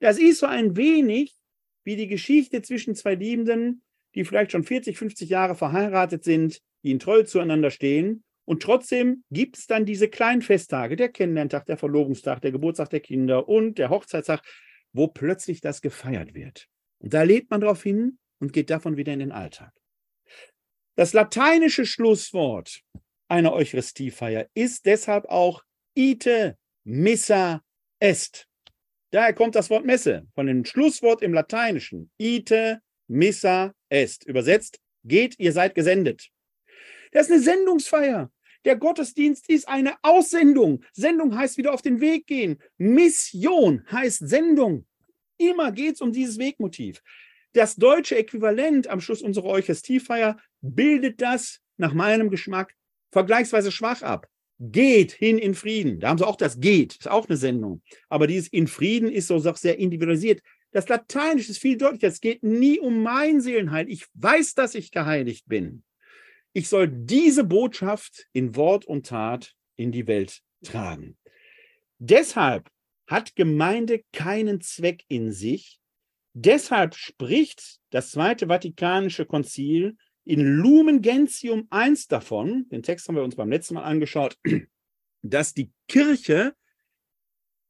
Das ist so ein wenig wie die Geschichte zwischen zwei Liebenden, die vielleicht schon 40, 50 Jahre verheiratet sind, die in Treue zueinander stehen. Und trotzdem gibt es dann diese kleinen Festtage, der Kennenlerntag, der Verlobungstag, der Geburtstag der Kinder und der Hochzeitstag, wo plötzlich das gefeiert wird. Und da lebt man darauf hin und geht davon wieder in den Alltag. Das lateinische Schlusswort einer Eucharistiefeier ist deshalb auch ite missa est. Daher kommt das Wort Messe von dem Schlusswort im Lateinischen. Ite missa est. Übersetzt, geht, ihr seid gesendet. Das ist eine Sendungsfeier. Der Gottesdienst ist eine Aussendung. Sendung heißt wieder auf den Weg gehen. Mission heißt Sendung. Immer geht es um dieses Wegmotiv. Das deutsche Äquivalent am Schluss unserer Eucharistiefeier bildet das nach meinem Geschmack vergleichsweise schwach ab geht hin in Frieden. Da haben sie auch das geht, ist auch eine Sendung. Aber dieses in Frieden ist so sehr individualisiert. Das Lateinische ist viel deutlicher. Es geht nie um mein Seelenheil. Ich weiß, dass ich geheiligt bin. Ich soll diese Botschaft in Wort und Tat in die Welt tragen. Deshalb hat Gemeinde keinen Zweck in sich. Deshalb spricht das Zweite Vatikanische Konzil in Lumen Gentium 1 davon, den Text haben wir uns beim letzten Mal angeschaut, dass die Kirche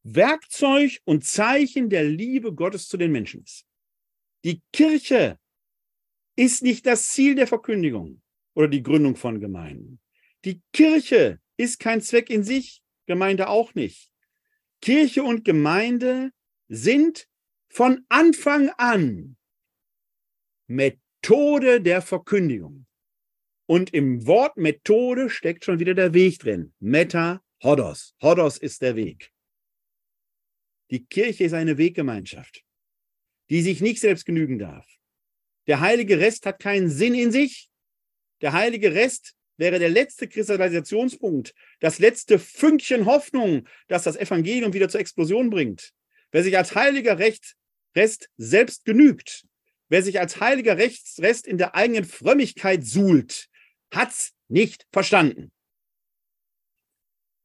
Werkzeug und Zeichen der Liebe Gottes zu den Menschen ist. Die Kirche ist nicht das Ziel der Verkündigung oder die Gründung von Gemeinden. Die Kirche ist kein Zweck in sich, Gemeinde auch nicht. Kirche und Gemeinde sind von Anfang an Methode der Verkündigung. Und im Wort Methode steckt schon wieder der Weg drin. Meta, Hodos. Hodos ist der Weg. Die Kirche ist eine Weggemeinschaft, die sich nicht selbst genügen darf. Der heilige Rest hat keinen Sinn in sich. Der heilige Rest wäre der letzte Kristallisationspunkt, das letzte Fünkchen Hoffnung, das das Evangelium wieder zur Explosion bringt. Wer sich als heiliger Rest selbst genügt, Wer sich als heiliger Rechtsrest in der eigenen Frömmigkeit suhlt, hat's nicht verstanden.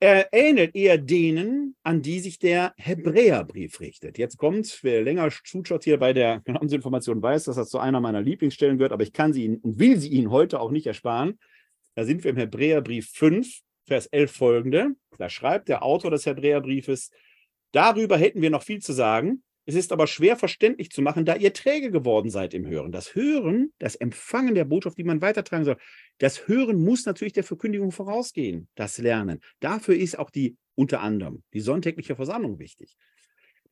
Er ähnelt eher denen, an die sich der Hebräerbrief richtet. Jetzt kommt, wer länger zuschaut hier bei der Glaubensinformation weiß, dass das zu einer meiner Lieblingsstellen gehört, aber ich kann sie Ihnen und will sie Ihnen heute auch nicht ersparen. Da sind wir im Hebräerbrief 5, Vers 11 folgende. Da schreibt der Autor des Hebräerbriefes, darüber hätten wir noch viel zu sagen, es ist aber schwer verständlich zu machen, da ihr träge geworden seid im Hören. Das Hören, das Empfangen der Botschaft, die man weitertragen soll, das Hören muss natürlich der Verkündigung vorausgehen, das Lernen. Dafür ist auch die, unter anderem, die sonntägliche Versammlung wichtig.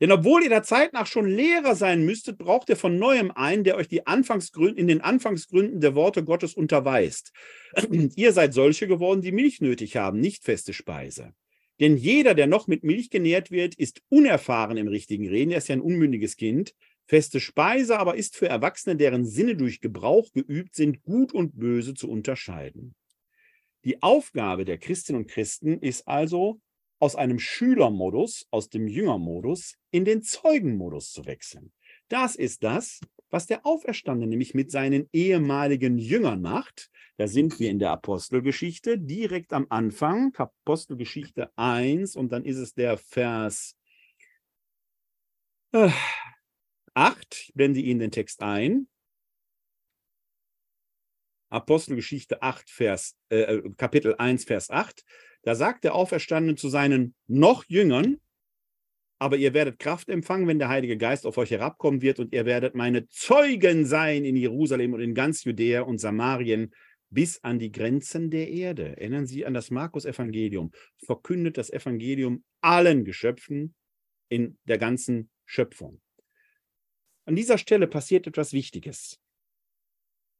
Denn obwohl ihr der Zeit nach schon Lehrer sein müsstet, braucht ihr von neuem einen, der euch die Anfangsgründe, in den Anfangsgründen der Worte Gottes unterweist. ihr seid solche geworden, die Milch nötig haben, nicht feste Speise. Denn jeder, der noch mit Milch genährt wird, ist unerfahren im richtigen Reden. Er ist ja ein unmündiges Kind. Feste Speise aber ist für Erwachsene, deren Sinne durch Gebrauch geübt sind, gut und böse zu unterscheiden. Die Aufgabe der Christinnen und Christen ist also, aus einem Schülermodus, aus dem Jüngermodus in den Zeugenmodus zu wechseln. Das ist das, was der Auferstandene nämlich mit seinen ehemaligen Jüngern macht. Da sind wir in der Apostelgeschichte direkt am Anfang, Apostelgeschichte 1, und dann ist es der Vers äh, 8. Ich blende Ihnen den Text ein. Apostelgeschichte 8, Vers, äh, äh Kapitel 1, Vers 8. Da sagt der Auferstandene zu seinen noch Jüngern, aber ihr werdet Kraft empfangen, wenn der Heilige Geist auf euch herabkommen wird und ihr werdet meine Zeugen sein in Jerusalem und in ganz Judäa und Samarien bis an die Grenzen der Erde. Erinnern Sie an das Markus-Evangelium. Verkündet das Evangelium allen Geschöpfen in der ganzen Schöpfung. An dieser Stelle passiert etwas Wichtiges.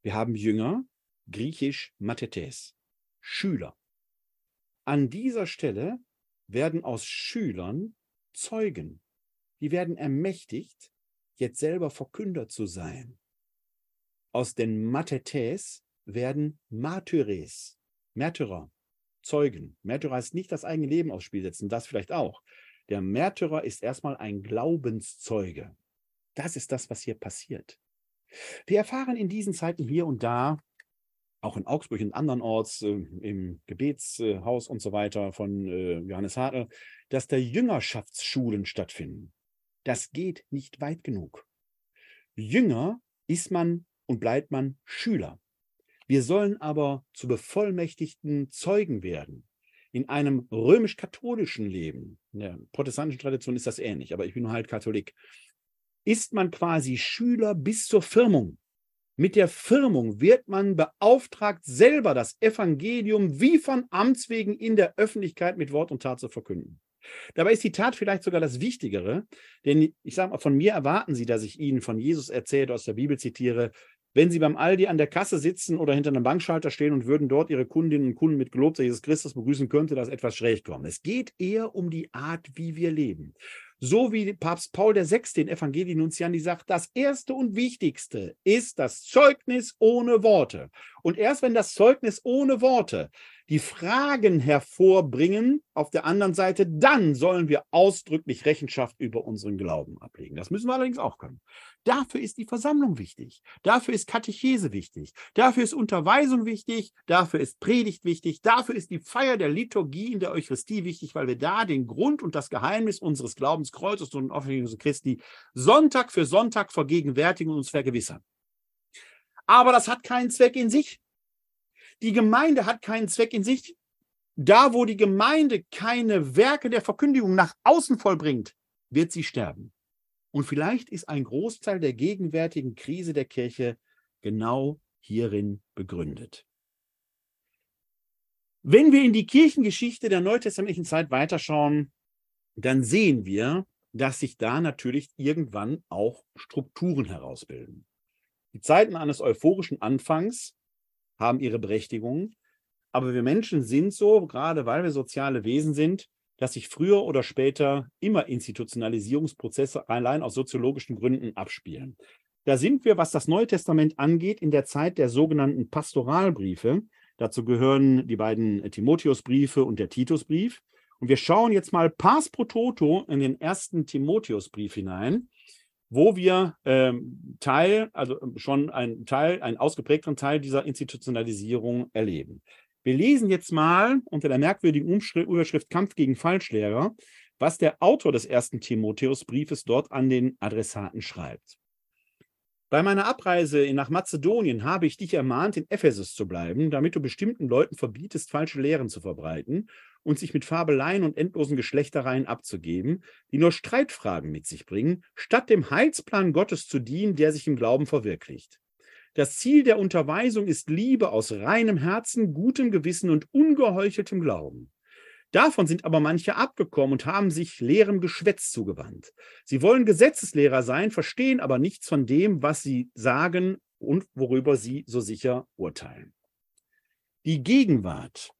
Wir haben Jünger, griechisch Mathetes, Schüler. An dieser Stelle werden aus Schülern Zeugen. Die werden ermächtigt, jetzt selber Verkünder zu sein. Aus den Mathetes werden Martyres, Märtyrer, Zeugen. Märtyrer ist nicht das eigene Leben aufs Spiel setzen, das vielleicht auch. Der Märtyrer ist erstmal ein Glaubenszeuge. Das ist das, was hier passiert. Wir erfahren in diesen Zeiten hier und da, auch in Augsburg und andernorts, äh, im Gebetshaus und so weiter von äh, Johannes Hartl, dass da Jüngerschaftsschulen stattfinden. Das geht nicht weit genug. Jünger ist man und bleibt man Schüler. Wir sollen aber zu bevollmächtigten Zeugen werden. In einem römisch-katholischen Leben, in der protestantischen Tradition ist das ähnlich, aber ich bin halt Katholik, ist man quasi Schüler bis zur Firmung. Mit der Firmung wird man beauftragt, selber das Evangelium wie von Amts wegen in der Öffentlichkeit mit Wort und Tat zu verkünden. Dabei ist die Tat vielleicht sogar das Wichtigere, denn ich sage mal, von mir erwarten Sie, dass ich Ihnen von Jesus erzähle, aus der Bibel zitiere, wenn Sie beim Aldi an der Kasse sitzen oder hinter einem Bankschalter stehen und würden dort Ihre Kundinnen und Kunden mit Gelob Jesus Christus begrüßen, könnte das etwas schräg kommen. Es geht eher um die Art, wie wir leben. So wie Papst Paul VI. den Evangelii Nuntiandi sagt, das Erste und Wichtigste ist das Zeugnis ohne Worte. Und erst wenn das Zeugnis ohne Worte die Fragen hervorbringen. Auf der anderen Seite, dann sollen wir ausdrücklich Rechenschaft über unseren Glauben ablegen. Das müssen wir allerdings auch können. Dafür ist die Versammlung wichtig. Dafür ist Katechese wichtig. Dafür ist Unterweisung wichtig. Dafür ist Predigt wichtig. Dafür ist die Feier der Liturgie in der Eucharistie wichtig, weil wir da den Grund und das Geheimnis unseres Glaubens, Kreuzes und Offenlegung Christi Sonntag für Sonntag vergegenwärtigen und uns vergewissern. Aber das hat keinen Zweck in sich. Die Gemeinde hat keinen Zweck in sich. Da, wo die Gemeinde keine Werke der Verkündigung nach außen vollbringt, wird sie sterben. Und vielleicht ist ein Großteil der gegenwärtigen Krise der Kirche genau hierin begründet. Wenn wir in die Kirchengeschichte der neutestamentlichen Zeit weiterschauen, dann sehen wir, dass sich da natürlich irgendwann auch Strukturen herausbilden. Die Zeiten eines euphorischen Anfangs haben ihre Berechtigung. Aber wir Menschen sind so, gerade weil wir soziale Wesen sind, dass sich früher oder später immer Institutionalisierungsprozesse allein aus soziologischen Gründen abspielen. Da sind wir, was das Neue Testament angeht, in der Zeit der sogenannten Pastoralbriefe. Dazu gehören die beiden Timotheusbriefe und der Titusbrief. Und wir schauen jetzt mal pars pro toto in den ersten Timotheusbrief hinein wo wir ähm, Teil, also ähm, schon ein Teil, einen ausgeprägteren Teil dieser Institutionalisierung erleben. Wir lesen jetzt mal unter der merkwürdigen Überschrift Kampf gegen Falschlehrer, was der Autor des ersten Timotheusbriefes dort an den Adressaten schreibt. Bei meiner Abreise nach Mazedonien habe ich dich ermahnt, in Ephesus zu bleiben, damit du bestimmten Leuten verbietest, falsche Lehren zu verbreiten und sich mit Fabeleien und endlosen Geschlechtereien abzugeben, die nur Streitfragen mit sich bringen, statt dem Heilsplan Gottes zu dienen, der sich im Glauben verwirklicht. Das Ziel der Unterweisung ist Liebe aus reinem Herzen, gutem Gewissen und ungeheucheltem Glauben. Davon sind aber manche abgekommen und haben sich leerem Geschwätz zugewandt. Sie wollen Gesetzeslehrer sein, verstehen aber nichts von dem, was sie sagen und worüber sie so sicher urteilen. Die Gegenwart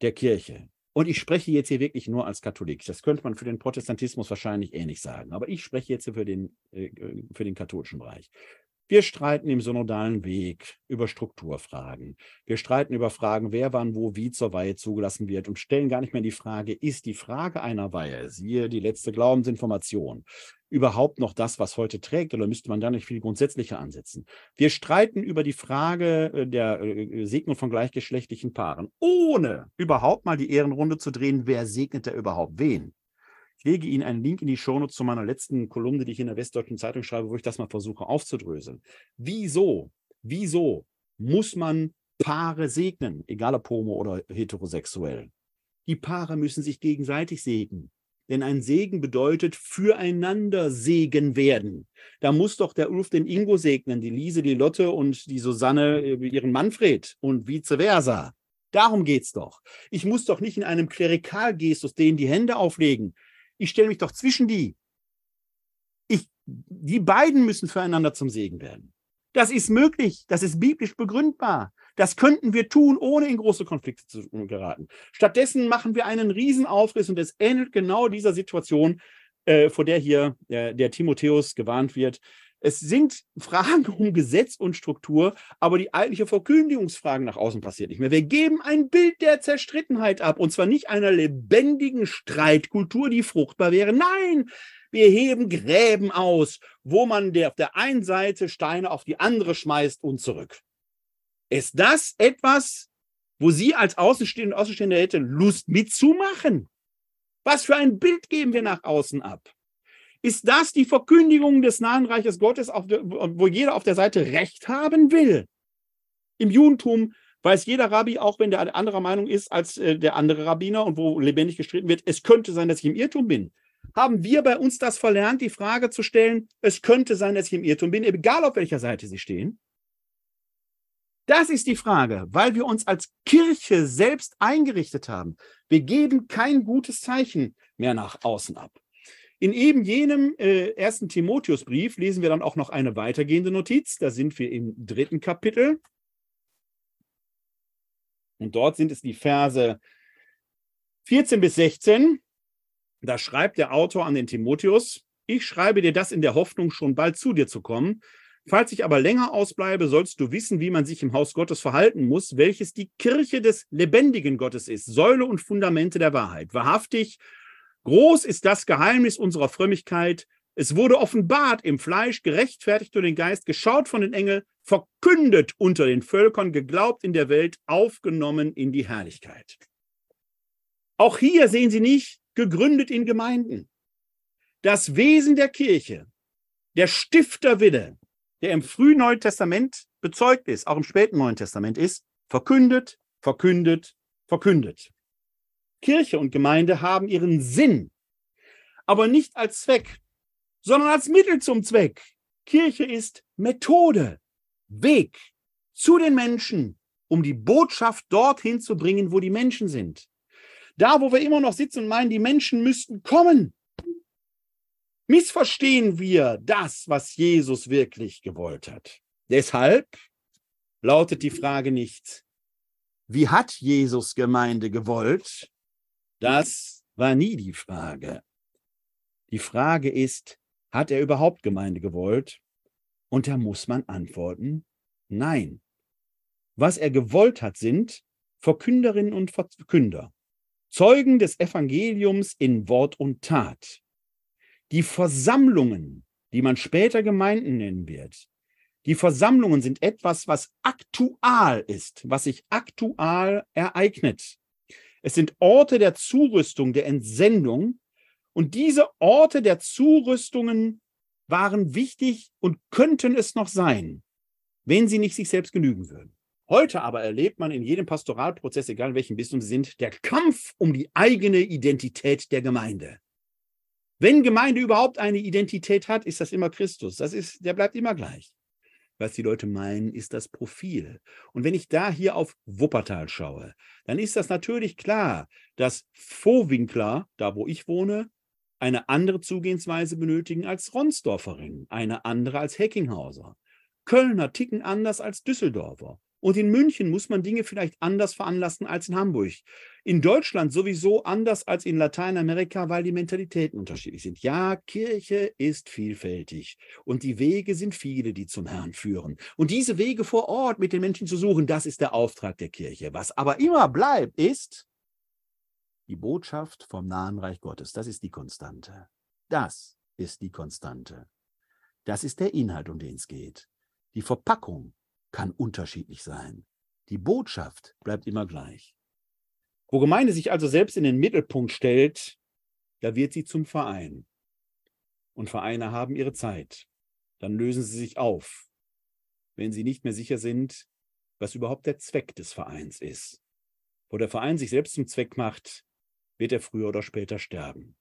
der Kirche und ich spreche jetzt hier wirklich nur als Katholik. Das könnte man für den Protestantismus wahrscheinlich ähnlich sagen. Aber ich spreche jetzt für den, äh, für den katholischen Bereich. Wir streiten im synodalen Weg über Strukturfragen. Wir streiten über Fragen, wer wann wo wie zur Weihe zugelassen wird und stellen gar nicht mehr die Frage, ist die Frage einer Weihe, siehe die letzte Glaubensinformation, überhaupt noch das, was heute trägt oder müsste man da nicht viel grundsätzlicher ansetzen? Wir streiten über die Frage äh, der äh, Segnung von gleichgeschlechtlichen Paaren, ohne überhaupt mal die Ehrenrunde zu drehen, wer segnet da überhaupt wen? Ich lege Ihnen einen Link in die Shownotes zu meiner letzten Kolumne, die ich in der Westdeutschen Zeitung schreibe, wo ich das mal versuche aufzudröseln. Wieso, wieso muss man Paare segnen, egal ob homo oder heterosexuell? Die Paare müssen sich gegenseitig segnen. Denn ein Segen bedeutet füreinander Segen werden. Da muss doch der Ulf den Ingo segnen, die Lise, die Lotte und die Susanne äh, ihren Manfred und vice versa. Darum geht's doch. Ich muss doch nicht in einem Klerikalgestus denen die Hände auflegen. Ich stelle mich doch zwischen die. Ich, die beiden müssen füreinander zum Segen werden. Das ist möglich. Das ist biblisch begründbar. Das könnten wir tun, ohne in große Konflikte zu geraten. Stattdessen machen wir einen Riesenaufriss und es ähnelt genau dieser Situation, äh, vor der hier äh, der Timotheus gewarnt wird. Es sind Fragen um Gesetz und Struktur, aber die eigentliche Verkündigungsfragen nach außen passiert nicht mehr. Wir geben ein Bild der Zerstrittenheit ab und zwar nicht einer lebendigen Streitkultur, die fruchtbar wäre. Nein, wir heben Gräben aus, wo man der, auf der einen Seite Steine auf die andere schmeißt und zurück. Ist das etwas, wo Sie als Außenstehende, Außenstehende hätte Lust mitzumachen? Was für ein Bild geben wir nach außen ab? Ist das die Verkündigung des nahen Reiches Gottes, der, wo jeder auf der Seite Recht haben will? Im Judentum weiß jeder Rabbi, auch wenn der anderer Meinung ist als äh, der andere Rabbiner und wo lebendig gestritten wird, es könnte sein, dass ich im Irrtum bin. Haben wir bei uns das verlernt, die Frage zu stellen, es könnte sein, dass ich im Irrtum bin, egal auf welcher Seite Sie stehen? Das ist die Frage, weil wir uns als Kirche selbst eingerichtet haben. Wir geben kein gutes Zeichen mehr nach außen ab. In eben jenem äh, ersten Timotheusbrief lesen wir dann auch noch eine weitergehende Notiz. Da sind wir im dritten Kapitel. Und dort sind es die Verse 14 bis 16. Da schreibt der Autor an den Timotheus, ich schreibe dir das in der Hoffnung, schon bald zu dir zu kommen. Falls ich aber länger ausbleibe, sollst du wissen, wie man sich im Haus Gottes verhalten muss, welches die Kirche des lebendigen Gottes ist, Säule und Fundamente der Wahrheit. Wahrhaftig, Groß ist das Geheimnis unserer Frömmigkeit. Es wurde offenbart im Fleisch, gerechtfertigt durch den Geist, geschaut von den Engeln, verkündet unter den Völkern, geglaubt in der Welt, aufgenommen in die Herrlichkeit. Auch hier sehen Sie nicht, gegründet in Gemeinden. Das Wesen der Kirche, der Stifterwille, der im frühen Neuen Testament bezeugt ist, auch im späten Neuen Testament ist, verkündet, verkündet, verkündet. Kirche und Gemeinde haben ihren Sinn, aber nicht als Zweck, sondern als Mittel zum Zweck. Kirche ist Methode, Weg zu den Menschen, um die Botschaft dorthin zu bringen, wo die Menschen sind. Da, wo wir immer noch sitzen und meinen, die Menschen müssten kommen, missverstehen wir das, was Jesus wirklich gewollt hat. Deshalb lautet die Frage nicht, wie hat Jesus Gemeinde gewollt, das war nie die Frage. Die Frage ist, hat er überhaupt Gemeinde gewollt? Und da muss man antworten, nein. Was er gewollt hat, sind Verkünderinnen und Verkünder, Zeugen des Evangeliums in Wort und Tat. Die Versammlungen, die man später Gemeinden nennen wird, die Versammlungen sind etwas, was aktual ist, was sich aktual ereignet. Es sind Orte der Zurüstung, der Entsendung. Und diese Orte der Zurüstungen waren wichtig und könnten es noch sein, wenn sie nicht sich selbst genügen würden. Heute aber erlebt man in jedem Pastoralprozess, egal in welchem Bistum Sie sind, der Kampf um die eigene Identität der Gemeinde. Wenn Gemeinde überhaupt eine Identität hat, ist das immer Christus. Das ist, der bleibt immer gleich was die Leute meinen, ist das Profil. Und wenn ich da hier auf Wuppertal schaue, dann ist das natürlich klar, dass Vohwinkler, da wo ich wohne, eine andere Zugehensweise benötigen als Ronsdorferinnen, eine andere als Heckinghauser. Kölner ticken anders als Düsseldorfer. Und in München muss man Dinge vielleicht anders veranlassen als in Hamburg. In Deutschland sowieso anders als in Lateinamerika, weil die Mentalitäten unterschiedlich sind. Ja, Kirche ist vielfältig und die Wege sind viele, die zum Herrn führen. Und diese Wege vor Ort mit den Menschen zu suchen, das ist der Auftrag der Kirche. Was aber immer bleibt, ist die Botschaft vom nahen Reich Gottes. Das ist die Konstante. Das ist die Konstante. Das ist der Inhalt, um den es geht. Die Verpackung kann unterschiedlich sein. Die Botschaft bleibt immer gleich. Wo Gemeinde sich also selbst in den Mittelpunkt stellt, da wird sie zum Verein. Und Vereine haben ihre Zeit. Dann lösen sie sich auf, wenn sie nicht mehr sicher sind, was überhaupt der Zweck des Vereins ist. Wo der Verein sich selbst zum Zweck macht, wird er früher oder später sterben.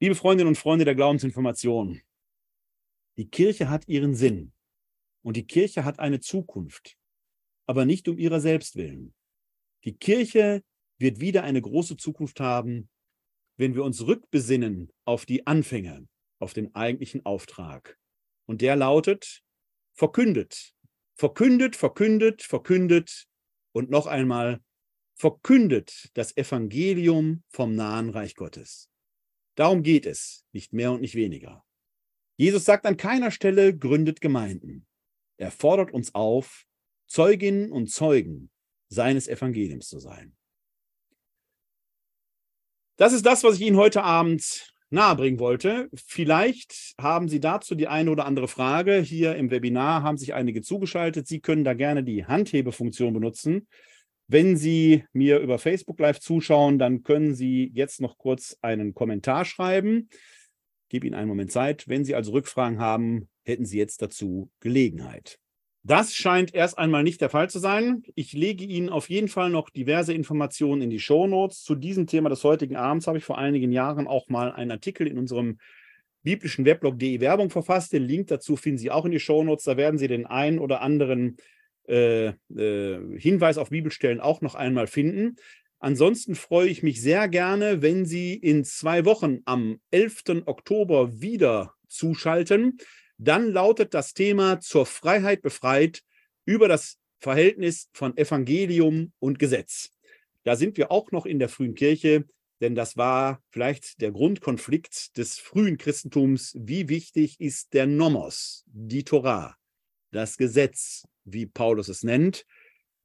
Liebe Freundinnen und Freunde der Glaubensinformation, die Kirche hat ihren Sinn und die Kirche hat eine Zukunft, aber nicht um ihrer selbst willen. Die Kirche wird wieder eine große Zukunft haben, wenn wir uns rückbesinnen auf die Anfänge, auf den eigentlichen Auftrag. Und der lautet, verkündet, verkündet, verkündet, verkündet und noch einmal, verkündet das Evangelium vom nahen Reich Gottes. Darum geht es, nicht mehr und nicht weniger. Jesus sagt an keiner Stelle, gründet Gemeinden. Er fordert uns auf, Zeuginnen und Zeugen seines Evangeliums zu sein. Das ist das, was ich Ihnen heute Abend nahebringen wollte. Vielleicht haben Sie dazu die eine oder andere Frage. Hier im Webinar haben sich einige zugeschaltet. Sie können da gerne die Handhebefunktion benutzen. Wenn Sie mir über Facebook Live zuschauen, dann können Sie jetzt noch kurz einen Kommentar schreiben. Ich gebe Ihnen einen Moment Zeit. Wenn Sie also Rückfragen haben, hätten Sie jetzt dazu Gelegenheit. Das scheint erst einmal nicht der Fall zu sein. Ich lege Ihnen auf jeden Fall noch diverse Informationen in die Show Notes. Zu diesem Thema des heutigen Abends habe ich vor einigen Jahren auch mal einen Artikel in unserem biblischen Weblog.de Werbung verfasst. Den Link dazu finden Sie auch in die Show Notes. Da werden Sie den einen oder anderen äh, äh, Hinweis auf Bibelstellen auch noch einmal finden. Ansonsten freue ich mich sehr gerne, wenn Sie in zwei Wochen am 11. Oktober wieder zuschalten. Dann lautet das Thema zur Freiheit befreit über das Verhältnis von Evangelium und Gesetz. Da sind wir auch noch in der frühen Kirche, denn das war vielleicht der Grundkonflikt des frühen Christentums. Wie wichtig ist der Nomos, die Torah, das Gesetz, wie Paulus es nennt?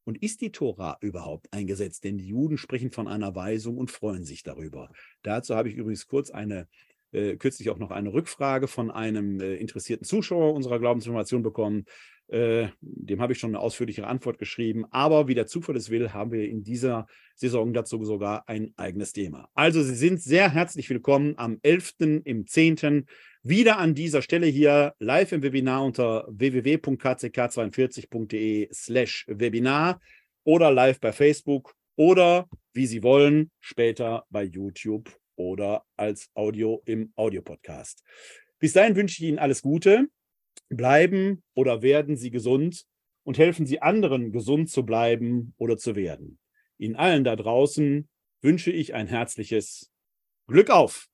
Und ist die Tora überhaupt ein Gesetz? Denn die Juden sprechen von einer Weisung und freuen sich darüber. Dazu habe ich übrigens kurz eine äh, kürzlich auch noch eine Rückfrage von einem äh, interessierten Zuschauer unserer Glaubensinformation bekommen. Äh, dem habe ich schon eine ausführlichere Antwort geschrieben. Aber wie der Zufall es will, haben wir in dieser Saison dazu sogar ein eigenes Thema. Also Sie sind sehr herzlich willkommen am 11. im 10. wieder an dieser Stelle hier live im Webinar unter www.kck42.de slash Webinar oder live bei Facebook oder wie Sie wollen, später bei YouTube oder als Audio im Audiopodcast. Bis dahin wünsche ich Ihnen alles Gute. Bleiben oder werden Sie gesund und helfen Sie anderen, gesund zu bleiben oder zu werden. Ihnen allen da draußen wünsche ich ein herzliches Glück auf!